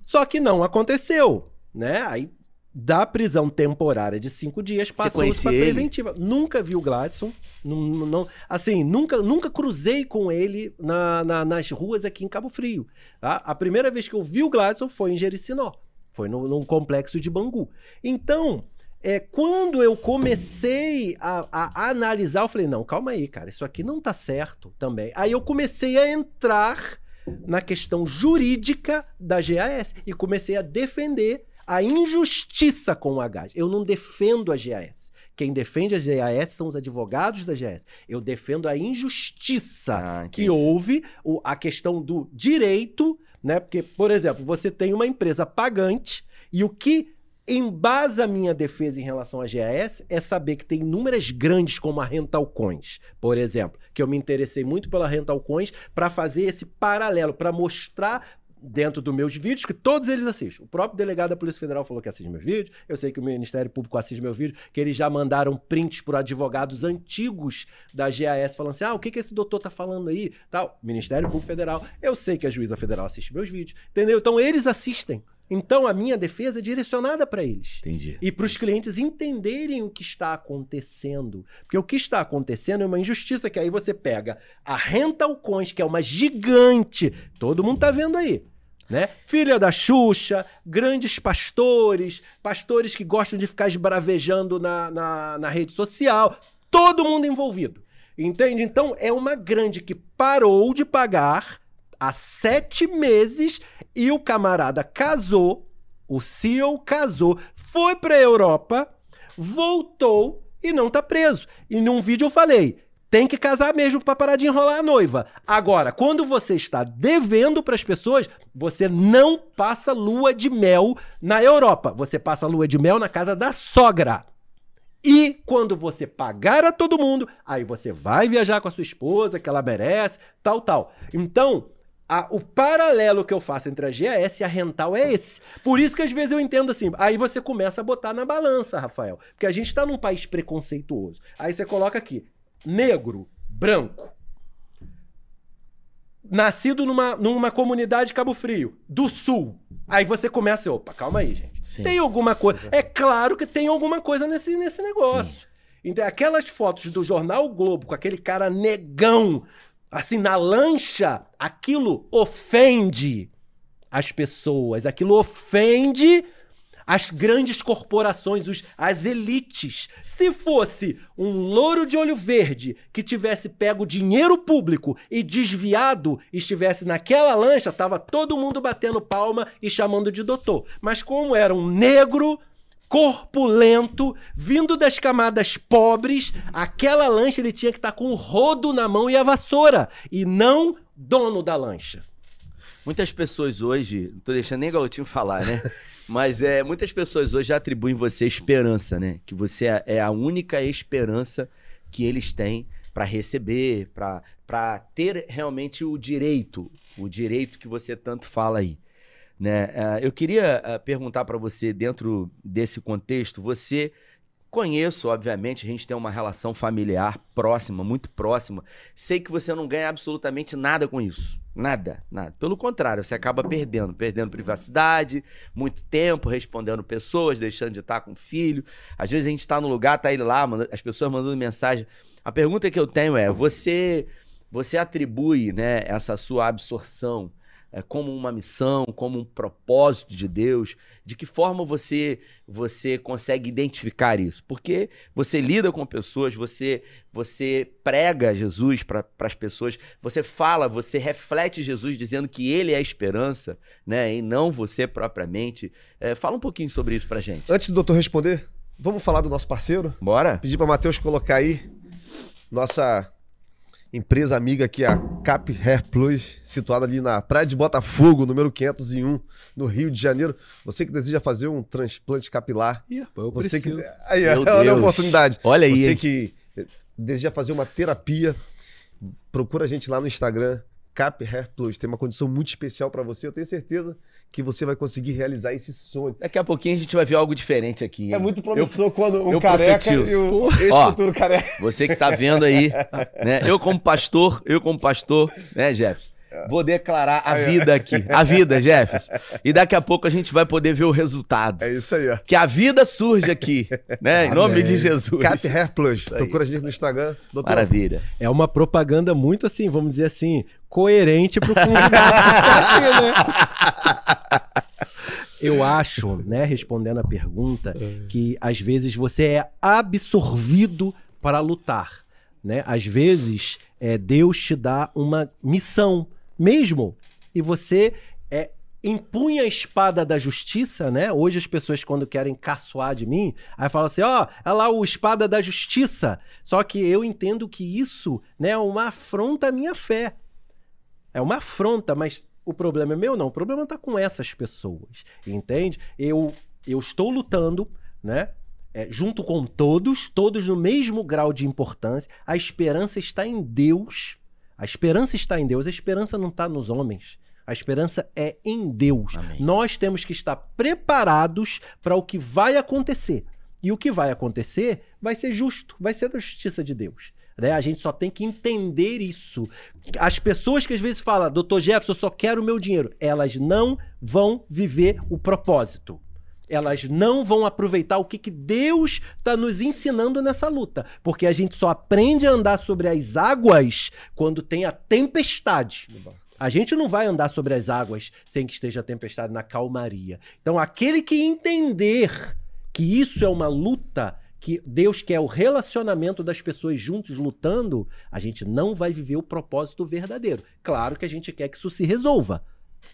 Só que não aconteceu, né? Aí da prisão temporária de cinco dias passou para preventiva. Nunca vi o Gladson, não, não, assim, nunca, nunca cruzei com ele na, na, nas ruas aqui em Cabo Frio. Tá? A primeira vez que eu vi o Gladson foi em Jericinó, foi no, num complexo de Bangu. Então, é, quando eu comecei a, a, a, analisar, eu falei, não, calma aí, cara, isso aqui não tá certo também. Aí eu comecei a entrar na questão jurídica da GAS e comecei a defender a injustiça com o HAS. Eu não defendo a GAS. Quem defende a GAS são os advogados da GAS. Eu defendo a injustiça ah, que houve, o, a questão do direito, né? Porque, por exemplo, você tem uma empresa pagante e o que embasa a minha defesa em relação à GAS é saber que tem inúmeras grandes como a Rental Coins, por exemplo, que eu me interessei muito pela Rental Coins para fazer esse paralelo, para mostrar dentro dos meus vídeos, que todos eles assistem. O próprio delegado da Polícia Federal falou que assiste meus vídeos, eu sei que o Ministério Público assiste meus vídeos, que eles já mandaram prints por advogados antigos da GAS falando assim, ah, o que, que esse doutor tá falando aí? Tal, Ministério Público Federal. Eu sei que a juíza federal assiste meus vídeos, entendeu? Então eles assistem. Então a minha defesa é direcionada para eles. Entendi. E para os clientes entenderem o que está acontecendo. Porque o que está acontecendo é uma injustiça que aí você pega a Rental Coins, que é uma gigante, todo mundo tá vendo aí. Né? Filha da Xuxa, grandes pastores, pastores que gostam de ficar esbravejando na, na, na rede social, todo mundo envolvido. Entende? Então é uma grande que parou de pagar há sete meses e o camarada casou, o CEO casou, foi para a Europa, voltou e não tá preso. E num vídeo eu falei, tem que casar mesmo para parar de enrolar a noiva. Agora, quando você está devendo para as pessoas, você não passa lua de mel na Europa. Você passa lua de mel na casa da sogra. E quando você pagar a todo mundo, aí você vai viajar com a sua esposa, que ela merece, tal, tal. Então, a, o paralelo que eu faço entre a GAS e a rental é esse. Por isso que às vezes eu entendo assim. Aí você começa a botar na balança, Rafael. Porque a gente está num país preconceituoso. Aí você coloca aqui: negro, branco. Nascido numa, numa comunidade Cabo Frio, do sul. Aí você começa, opa, calma aí, gente. Sim. Tem alguma coisa. É claro que tem alguma coisa nesse, nesse negócio. Sim. Então, aquelas fotos do jornal Globo com aquele cara negão assim, na lancha, aquilo ofende as pessoas, aquilo ofende as grandes corporações, os, as elites. Se fosse um louro de olho verde que tivesse pego dinheiro público e desviado, estivesse naquela lancha, tava todo mundo batendo palma e chamando de doutor. Mas como era um negro corpulento, vindo das camadas pobres, aquela lancha ele tinha que estar tá com o rodo na mão e a vassoura, e não dono da lancha. Muitas pessoas hoje, não tô deixando nem Galotinho falar, né? [laughs] Mas é, muitas pessoas hoje atribuem você esperança, né? Que você é, é a única esperança que eles têm para receber, para ter realmente o direito, o direito que você tanto fala aí. Né? Uh, eu queria uh, perguntar para você, dentro desse contexto, você conheço, obviamente, a gente tem uma relação familiar próxima, muito próxima. Sei que você não ganha absolutamente nada com isso. Nada, nada. Pelo contrário, você acaba perdendo, perdendo privacidade, muito tempo respondendo pessoas, deixando de estar com o filho. Às vezes a gente está no lugar, tá ele lá, as pessoas mandando mensagem. A pergunta que eu tenho é: você você atribui, né, essa sua absorção é, como uma missão, como um propósito de Deus? De que forma você você consegue identificar isso? Porque você lida com pessoas, você você prega Jesus para as pessoas, você fala, você reflete Jesus dizendo que Ele é a esperança, né? E não você propriamente. É, fala um pouquinho sobre isso para gente. Antes do doutor responder, vamos falar do nosso parceiro? Bora. Pedir para Matheus colocar aí nossa empresa amiga aqui, a Cap Hair Plus, situada ali na Praia de Botafogo, número 501, no Rio de Janeiro. Você que deseja fazer um transplante capilar, Ih, você que aí Meu olha a Deus. oportunidade. Olha aí, Você hein? que deseja fazer uma terapia, procura a gente lá no Instagram, Cap Hair Plus. Tem uma condição muito especial para você. Eu tenho certeza que você vai conseguir realizar esse sonho. Daqui a pouquinho a gente vai ver algo diferente aqui. É hein? muito promissor quando um eu careca profetizo. e o ex-futuro careca. Você que tá vendo aí, né? Eu como pastor, eu como pastor, né, Jefferson? Vou declarar a vida aqui. A vida, Jefferson. E daqui a pouco a gente vai poder ver o resultado. É isso aí, ó. Que a vida surge aqui, né? Em nome Amém. de Jesus. Cap Hair Plus. Procura a gente no Instagram. Doutor, Maravilha. É uma propaganda muito assim, vamos dizer assim, coerente pro convidado aqui, né? Eu acho, né, respondendo a pergunta, que às vezes você é absorvido para lutar, né? Às vezes é, Deus te dá uma missão mesmo e você é, empunha a espada da justiça, né? Hoje as pessoas quando querem caçoar de mim, aí falam assim, ó, é lá o espada da justiça. Só que eu entendo que isso, né, é uma afronta à minha fé. É uma afronta, mas o problema é meu não, o problema tá com essas pessoas, entende? Eu eu estou lutando, né? é, junto com todos, todos no mesmo grau de importância. A esperança está em Deus. A esperança está em Deus. A esperança não está nos homens. A esperança é em Deus. Amém. Nós temos que estar preparados para o que vai acontecer. E o que vai acontecer vai ser justo, vai ser da justiça de Deus. Né? A gente só tem que entender isso. As pessoas que às vezes falam, doutor Jefferson, eu só quero o meu dinheiro, elas não vão viver o propósito. Elas não vão aproveitar o que, que Deus está nos ensinando nessa luta. Porque a gente só aprende a andar sobre as águas quando tem a tempestade. A gente não vai andar sobre as águas sem que esteja a tempestade na calmaria. Então, aquele que entender que isso é uma luta, que Deus quer o relacionamento das pessoas juntos lutando, a gente não vai viver o propósito verdadeiro. Claro que a gente quer que isso se resolva.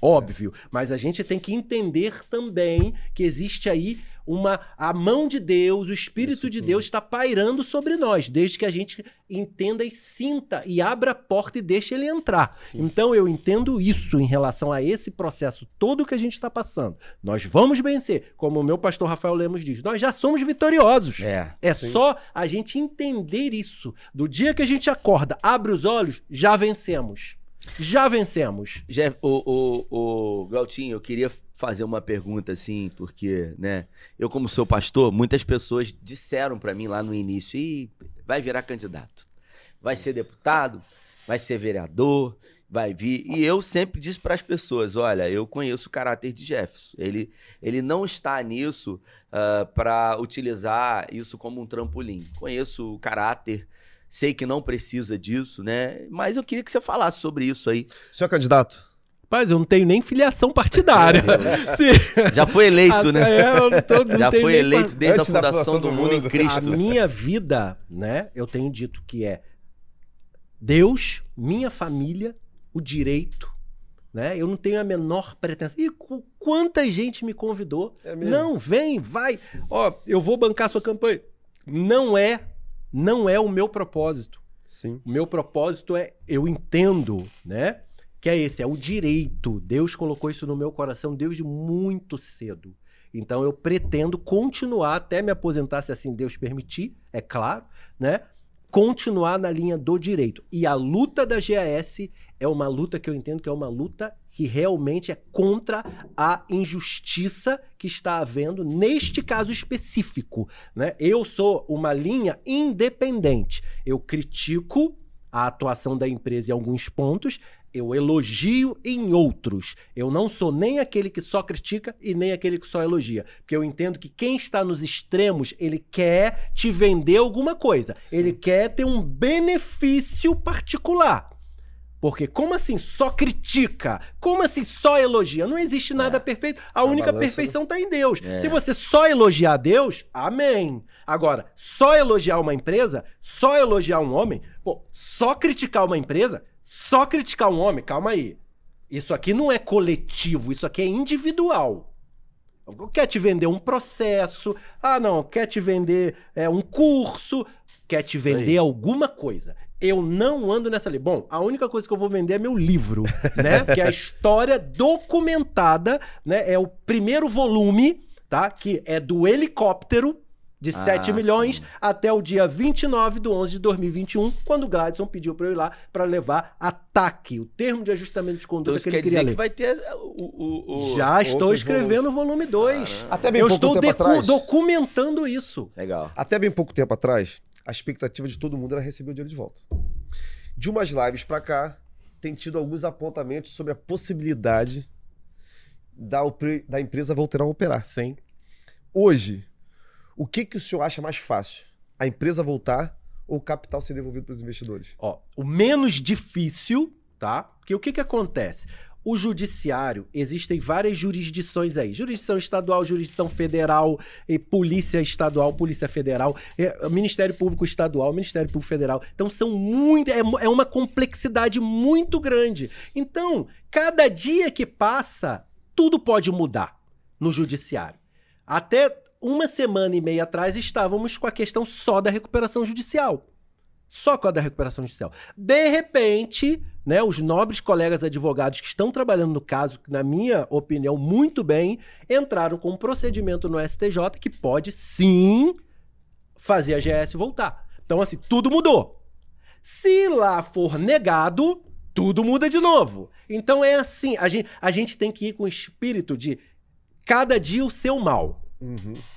Óbvio, mas a gente tem que entender também que existe aí uma a mão de Deus, o espírito Isso de tudo. Deus está pairando sobre nós, desde que a gente entenda e sinta e abra a porta e deixe ele entrar. Sim. Então eu entendo isso em relação a esse processo todo que a gente está passando. Nós vamos vencer, como o meu pastor Rafael Lemos diz, nós já somos vitoriosos. É. É Sim. só a gente entender isso. Do dia que a gente acorda, abre os olhos, já vencemos. Já vencemos. Jeff, o, o, o Glautinho, eu queria fazer uma pergunta assim, porque, né, eu como sou pastor, muitas pessoas disseram pra mim lá no início, Ih, vai virar candidato, vai ser deputado, vai ser vereador, vai vir. E eu sempre disse para as pessoas, olha, eu conheço o caráter de Jefferson. Ele, ele não está nisso para utilizar isso como um trampolim. Conheço o caráter, sei que não precisa disso, né? Mas eu queria que você falasse sobre isso aí. Senhor candidato, Rapaz, eu não tenho nem filiação partidária. [laughs] [laughs] Se- Já foi eleito, né? é, eu não tô- não Já tenho foi eleito desde a Antes fundação fundação do do mundo em mundo. A Cristo. minha vida, né? Eu tenho dito que é Deus, minha família, o direito, né? Eu não tenho a menor pretensão. E qu- quanta gente me convidou? É mesmo? não, vem, vai. Ó, eu vou bancar sua campanha. Não é, não é o meu propósito. sim. O meu propósito é, eu entendo, né? Que é esse, é o direito. Deus colocou isso no meu coração desde muito cedo. Então eu pretendo continuar até me aposentar, se assim Deus permitir, é claro, né? Continuar na linha do direito. E a luta da GAS é uma luta que eu entendo que é uma luta que realmente é contra a injustiça que está havendo neste caso específico. Né? Eu sou uma linha independente. Eu critico a atuação da empresa em alguns pontos, eu elogio em outros. Eu não sou nem aquele que só critica e nem aquele que só elogia. Porque eu entendo que quem está nos extremos, ele quer te vender alguma coisa. Sim. Ele quer ter um benefício particular. Porque como assim só critica? Como assim só elogia? Não existe nada É. perfeito. A A única perfeição está em Deus. É. Se você só elogiar Deus, amém. Agora, só elogiar uma empresa, só elogiar um homem, pô, só criticar uma empresa, só criticar um homem, calma aí. Isso aqui não é coletivo, isso aqui é individual. Quer te vender um processo, ah não, quer te vender é, um curso, quer te vender alguma coisa. Eu não ando nessa linha. Bom, a única coisa que eu vou vender é meu livro, [laughs] né? Que é a história documentada, né? É o primeiro volume, tá? Que é do helicóptero de Ah, 7 milhões sim. até o dia 29 de 11 de 2021, quando o Gladson pediu para eu ir lá para levar ataque, o termo de ajustamento de Então conduta isso que quer ele queria dizer ler. que vai ter o. o, o- Já estou escrevendo o volume 2. Até bem Eu pouco estou tempo atrás. documentando isso. Legal. Até bem pouco tempo atrás, a expectativa de todo mundo era receber o dinheiro de volta. De umas lives pra cá, tem tido alguns apontamentos sobre a possibilidade da, da empresa voltar a operar. Sim. Hoje, o que, que o senhor acha mais fácil? A empresa voltar ou o capital ser devolvido para os investidores? Ó, o menos difícil, tá? Porque o que que acontece? O judiciário, existem várias jurisdições aí. Jurisdição estadual, jurisdição federal, polícia estadual, polícia federal, é, Ministério Público Estadual, Ministério Público Federal. Então são muito. É, é uma complexidade muito grande. Então, cada dia que passa, tudo pode mudar no judiciário. Até uma semana e meia atrás estávamos com a questão só da recuperação judicial. Só com a da recuperação judicial. De repente, né, os nobres colegas advogados que estão trabalhando no caso, na minha opinião, muito bem, entraram com um procedimento no STJ que pode sim fazer a GS voltar. Então, assim, tudo mudou. Se lá for negado, tudo muda de novo. Então é assim, a gente, a gente tem que ir com o espírito de cada dia o seu mal.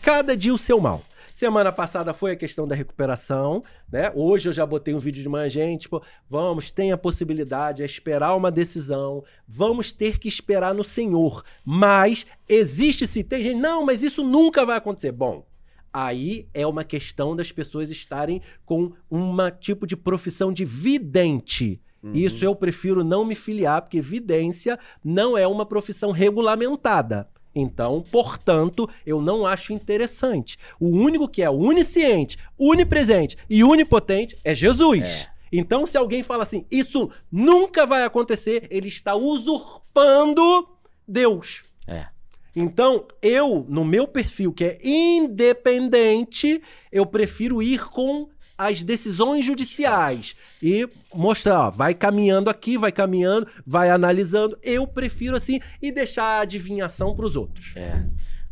Cada dia o seu mal. Semana passada foi a questão da recuperação, né? Hoje eu já botei um vídeo de manhã, gente, tipo, vamos, tem a possibilidade, é esperar uma decisão, vamos ter que esperar no Senhor. Mas existe se tem gente, não, mas isso nunca vai acontecer. Bom, aí é uma questão das pessoas estarem com um tipo de profissão de vidente. Isso eu prefiro não me filiar, porque vidência não é uma profissão regulamentada. Então, portanto, eu não acho interessante. O único que é onisciente, unipresente e onipotente é Jesus. Então, se alguém fala assim, isso nunca vai acontecer, ele está usurpando Deus. É. Então, eu, no meu perfil, que é independente, eu prefiro ir com as decisões judiciais e mostrar, ó, vai caminhando aqui, vai caminhando, vai analisando. Eu prefiro assim e deixar a adivinhação para os outros. É.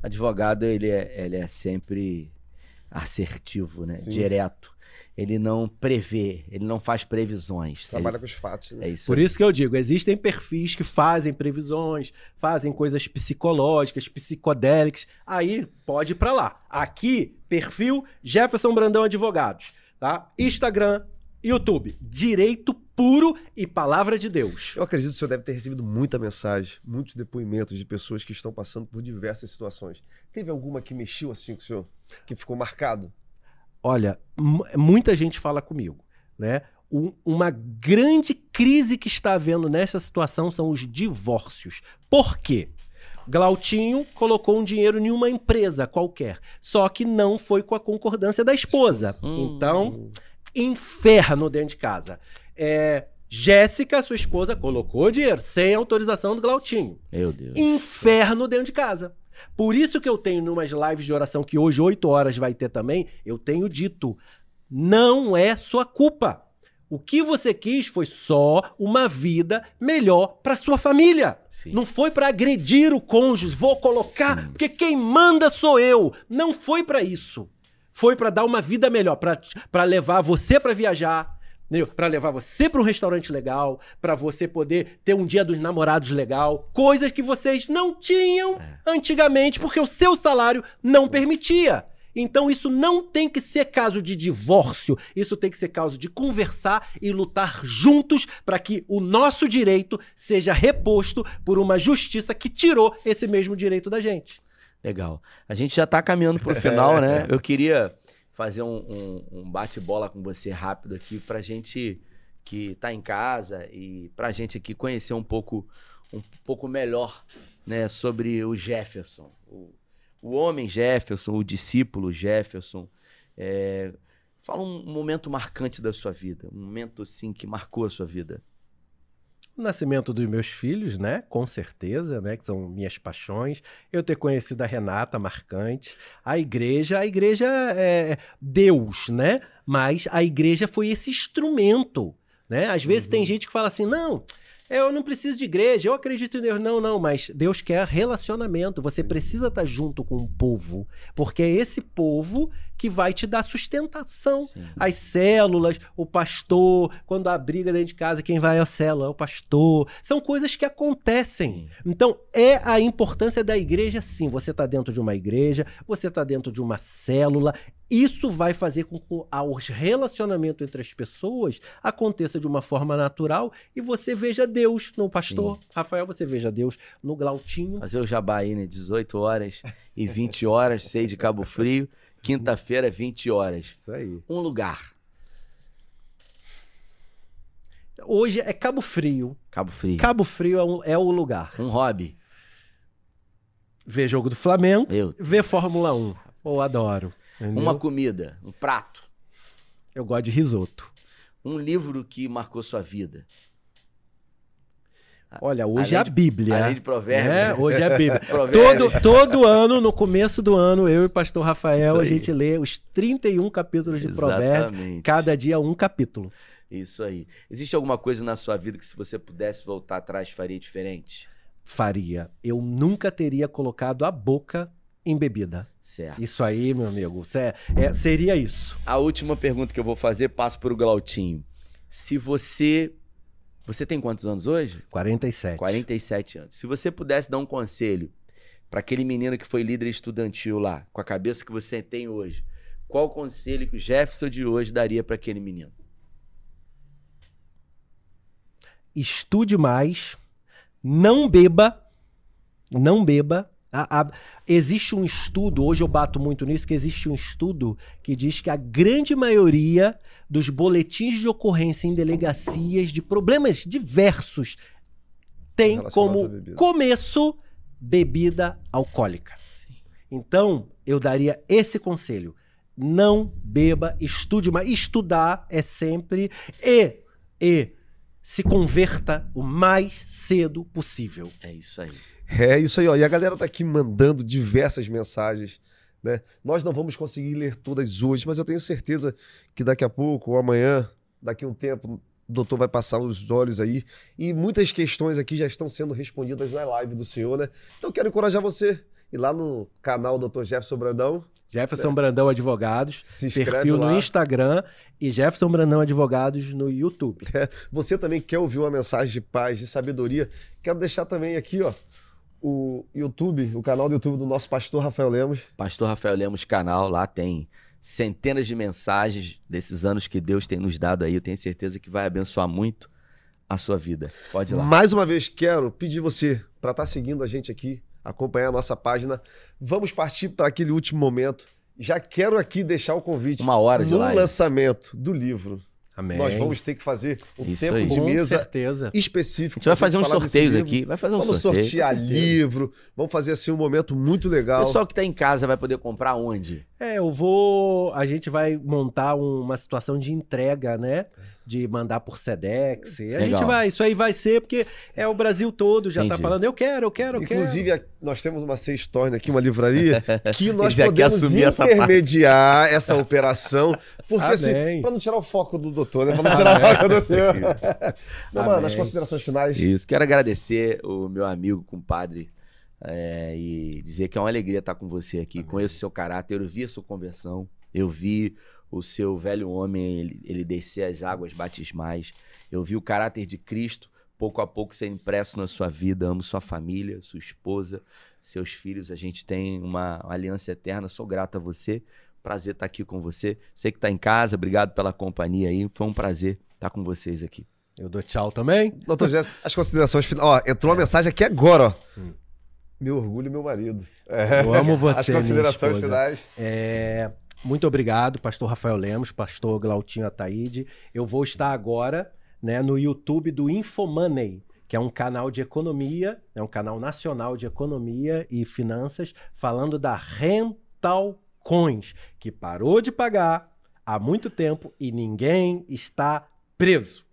Advogado, ele é, ele é sempre assertivo, né? Sim. Direto. Ele não prevê, ele não faz previsões. Trabalha Ele- com os fatos. né? É isso. Por isso que eu digo, existem perfis que fazem previsões, fazem coisas psicológicas, psicodélicas, aí pode ir para lá. Aqui, perfil Jefferson Brandão Advogados, tá? Instagram, YouTube, direito puro e palavra de Deus. Eu acredito que o senhor deve ter recebido muita mensagem, muitos depoimentos de pessoas que estão passando por diversas situações. Teve alguma que mexeu assim com o senhor? Que ficou marcado? Olha, mu- muita gente fala comigo, né? Um- uma grande crise que está havendo nessa situação são os divórcios. Por quê? Glautinho colocou um dinheiro em uma empresa qualquer, só que não foi com a concordância da esposa. Hum. Então, inferno dentro de casa. É, Jéssica, sua esposa, colocou dinheiro sem autorização do Glautinho Meu Deus. inferno dentro de casa. Por isso que eu tenho numas lives de oração que hoje 8 horas vai ter também, eu tenho dito, não é sua culpa. O que você quis foi só uma vida melhor para sua família. Sim. Não foi para agredir o cônjuge, vou colocar, Sim. porque quem manda sou eu. Não foi para isso. Foi para dar uma vida melhor, para levar você para viajar, para levar você para um restaurante legal, para você poder ter um dia dos namorados legal, coisas que vocês não tinham É. antigamente porque o seu salário não permitia. Então isso não tem que ser caso de divórcio, isso tem que ser caso de conversar e lutar juntos para que o nosso direito seja reposto por uma justiça que tirou esse mesmo direito da gente. Legal. A gente já tá caminhando pro final, [laughs] né? Eu queria fazer um, um- um bate-bola com você rápido aqui pra gente que tá em casa e pra gente aqui conhecer um pouco, um pouco melhor, né, sobre o Jefferson. O, o homem Jefferson, o discípulo Jefferson. É, fala um momento marcante da sua vida, um momento assim que marcou a sua vida. O nascimento dos meus filhos, né? Com certeza, né? Que são minhas paixões. Eu ter conhecido a Renata Marcante. A igreja, a igreja é Deus, né? Mas a igreja foi esse instrumento, né? Às vezes tem gente que fala assim, não, eu não preciso de igreja, eu acredito em Deus. Não, não, mas Deus quer relacionamento. Você Sim. precisa estar junto com o povo, porque é esse povo que vai te dar sustentação. Sim. As células, o pastor, quando há briga dentro de casa, quem vai à célula é o pastor. São coisas que acontecem. Sim. Então, é a importância da igreja, sim. Você está dentro de uma igreja, você está dentro de uma célula. Isso vai fazer com que o relacionamento entre as pessoas aconteça de uma forma natural e você veja Deus no pastor. Rafael, você veja Deus no Glautinho. Fazer o jabá aí, né? 18 horas e 20 horas, sei de Cabo Frio. Quinta-feira, 20 horas. Isso aí. Um lugar. Hoje é Cabo Frio. Cabo Frio. Cabo Frio é, um- é o lugar. Um hobby. Ver jogo do Flamengo, Eu. ver Fórmula 1. Eu adoro. entendeu? Uma comida. Um prato. Eu gosto de risoto. Um livro que marcou sua vida. Olha, hoje Além é a de- Bíblia. Além de provérbios. É, né? hoje é a [laughs] Bíblia. Provérbios. Todo, todo ano, no começo do ano, eu e o pastor Rafael, a gente lê os 31 capítulos de Provérbios, Exatamente. cada dia um capítulo. Isso aí. Existe alguma coisa na sua vida que se você pudesse voltar atrás faria diferente? Faria. Eu nunca teria colocado a boca em bebida. Certo. Isso aí, meu amigo, é- é- seria isso. A última pergunta que eu vou fazer, passo para o Glautinho. Se você. Você tem quantos anos hoje? 47. 47 anos. Se você pudesse dar um conselho para aquele menino que foi líder estudantil lá, com a cabeça que você tem hoje, qual o conselho que o Jefferson de hoje daria para aquele menino? estude mais, não beba, não beba. A- a- existe um estudo, hoje eu bato muito nisso, que existe um estudo que diz que a grande maioria dos boletins de ocorrência em delegacias de problemas diversos tem como bebida. começo bebida alcoólica. Sim. Então, eu daria esse conselho. Não beba, estude mais. Estudar é sempre e, e se converta o mais cedo possível. É isso aí. É isso aí, ó. E a galera tá aqui mandando diversas mensagens, né? Nós não vamos conseguir ler todas hoje, mas eu tenho certeza que daqui a pouco ou amanhã, daqui a um tempo, o doutor vai passar os olhos aí. E muitas questões aqui já estão sendo respondidas na live do senhor, né? Então eu quero encorajar você ir lá no canal Dr. Jefferson Brandão. Jefferson Brandão Advogados, Se perfil lá. no Instagram e Jefferson Brandão Advogados no YouTube. Você também quer ouvir uma mensagem de paz, de sabedoria? Quero deixar também aqui, ó, o YouTube, o canal do YouTube do nosso pastor Rafael Lemos. Pastor Rafael Lemos canal, lá tem centenas de mensagens desses anos que Deus tem nos dado aí. Eu tenho certeza que vai abençoar muito a sua vida. Pode ir lá. Mais uma vez, quero pedir você para estar seguindo a gente aqui, acompanhar a nossa página. Vamos partir para aquele último momento. Já quero aqui deixar o convite. Uma hora de no live. lançamento do livro. Amém. Nós vamos ter que fazer um Isso tempo aí. de Com mesa certeza. específico. Gente vai fazer uns sorteios aqui. Vai fazer um Vamos sorteio. sortear com certeza. livro. Vamos fazer assim um momento muito O legal. pessoal que tá em casa vai poder comprar onde? É, eu vou. A gente vai montar uma situação de entrega, né? De mandar por Sedex. E a Legal. gente vai. Isso aí vai ser, porque é o Brasil todo já tá Entendi. falando, eu quero, eu quero, eu Inclusive, a- nós temos uma Sextorne aqui, uma livraria, [laughs] que nós podemos assumir essa intermediar essa, operação. Porque, assim, Amém. para não tirar o foco do doutor, né? [laughs] Para não tirar o foco do senhor. Meu mano, Amém. as considerações finais. Isso. Quero agradecer o meu amigo, compadre, é, e dizer que é uma alegria estar com você aqui. Conheço o seu caráter, eu vi a sua conversão, eu vi o seu velho homem, ele, ele descer as águas batismais, eu vi o caráter de Cristo pouco a pouco ser impresso na sua vida. Amo sua família, sua esposa, seus filhos. A gente tem uma aliança eterna. Sou grato a você. Prazer estar aqui com você. Você que está em casa, obrigado pela companhia aí. Foi um prazer estar com vocês aqui. Eu dou tchau também. Doutor Jeff, as considerações finais. Ó, entrou uma mensagem aqui agora, ó. Meu orgulho, meu marido. Eu amo [laughs] você. As considerações finais. É, muito obrigado, pastor Rafael Lemos, pastor Glautinho Ataíde. Eu vou estar agora né, no YouTube do Infomoney, que é um canal de economia, é um canal nacional de economia e finanças, falando da Rental Coins, que parou de pagar há muito tempo e ninguém está preso.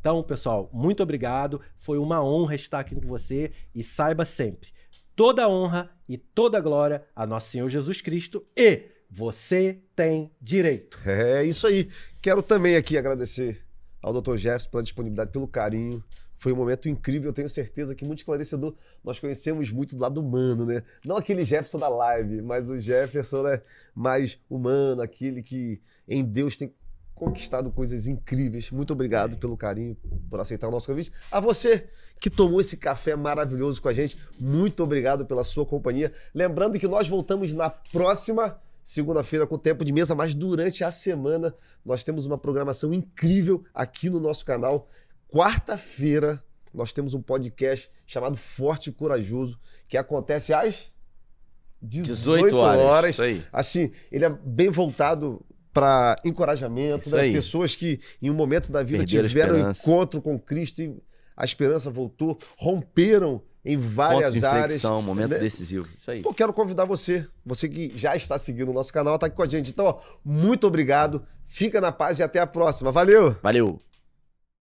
Então, pessoal, muito obrigado. Foi uma honra estar aqui com você e saiba sempre, toda honra e toda glória a nosso Senhor Jesus Cristo e você tem direito. É isso aí. Quero também aqui agradecer ao Dr. Jefferson pela disponibilidade, pelo carinho. Foi um momento incrível, eu tenho certeza que muito esclarecedor. Nós conhecemos muito do lado humano, né? Não aquele Jefferson da live, mas o Jefferson né, mais humano, aquele que em Deus tem conquistado coisas incríveis. Muito obrigado pelo carinho, por aceitar o nosso convite. A você que tomou esse café maravilhoso com a gente, muito obrigado pela sua companhia. Lembrando que nós voltamos na próxima segunda-feira com tempo de mesa, mas durante a semana nós temos uma programação incrível aqui no nosso canal. Quarta-feira nós temos um podcast chamado Forte e Corajoso, que acontece às 18, 18 horas. horas. Assim, ele é bem voltado para encorajamento, né? pessoas que em um momento da vida Perderam tiveram encontro com Cristo e a esperança voltou, romperam em várias Ponto de áreas. momento né? decisivo. Isso aí. Pô, quero convidar você, você que já está seguindo o nosso canal, tá aqui com a gente. Então, ó, muito obrigado, fica na paz e até a próxima. Valeu! Valeu!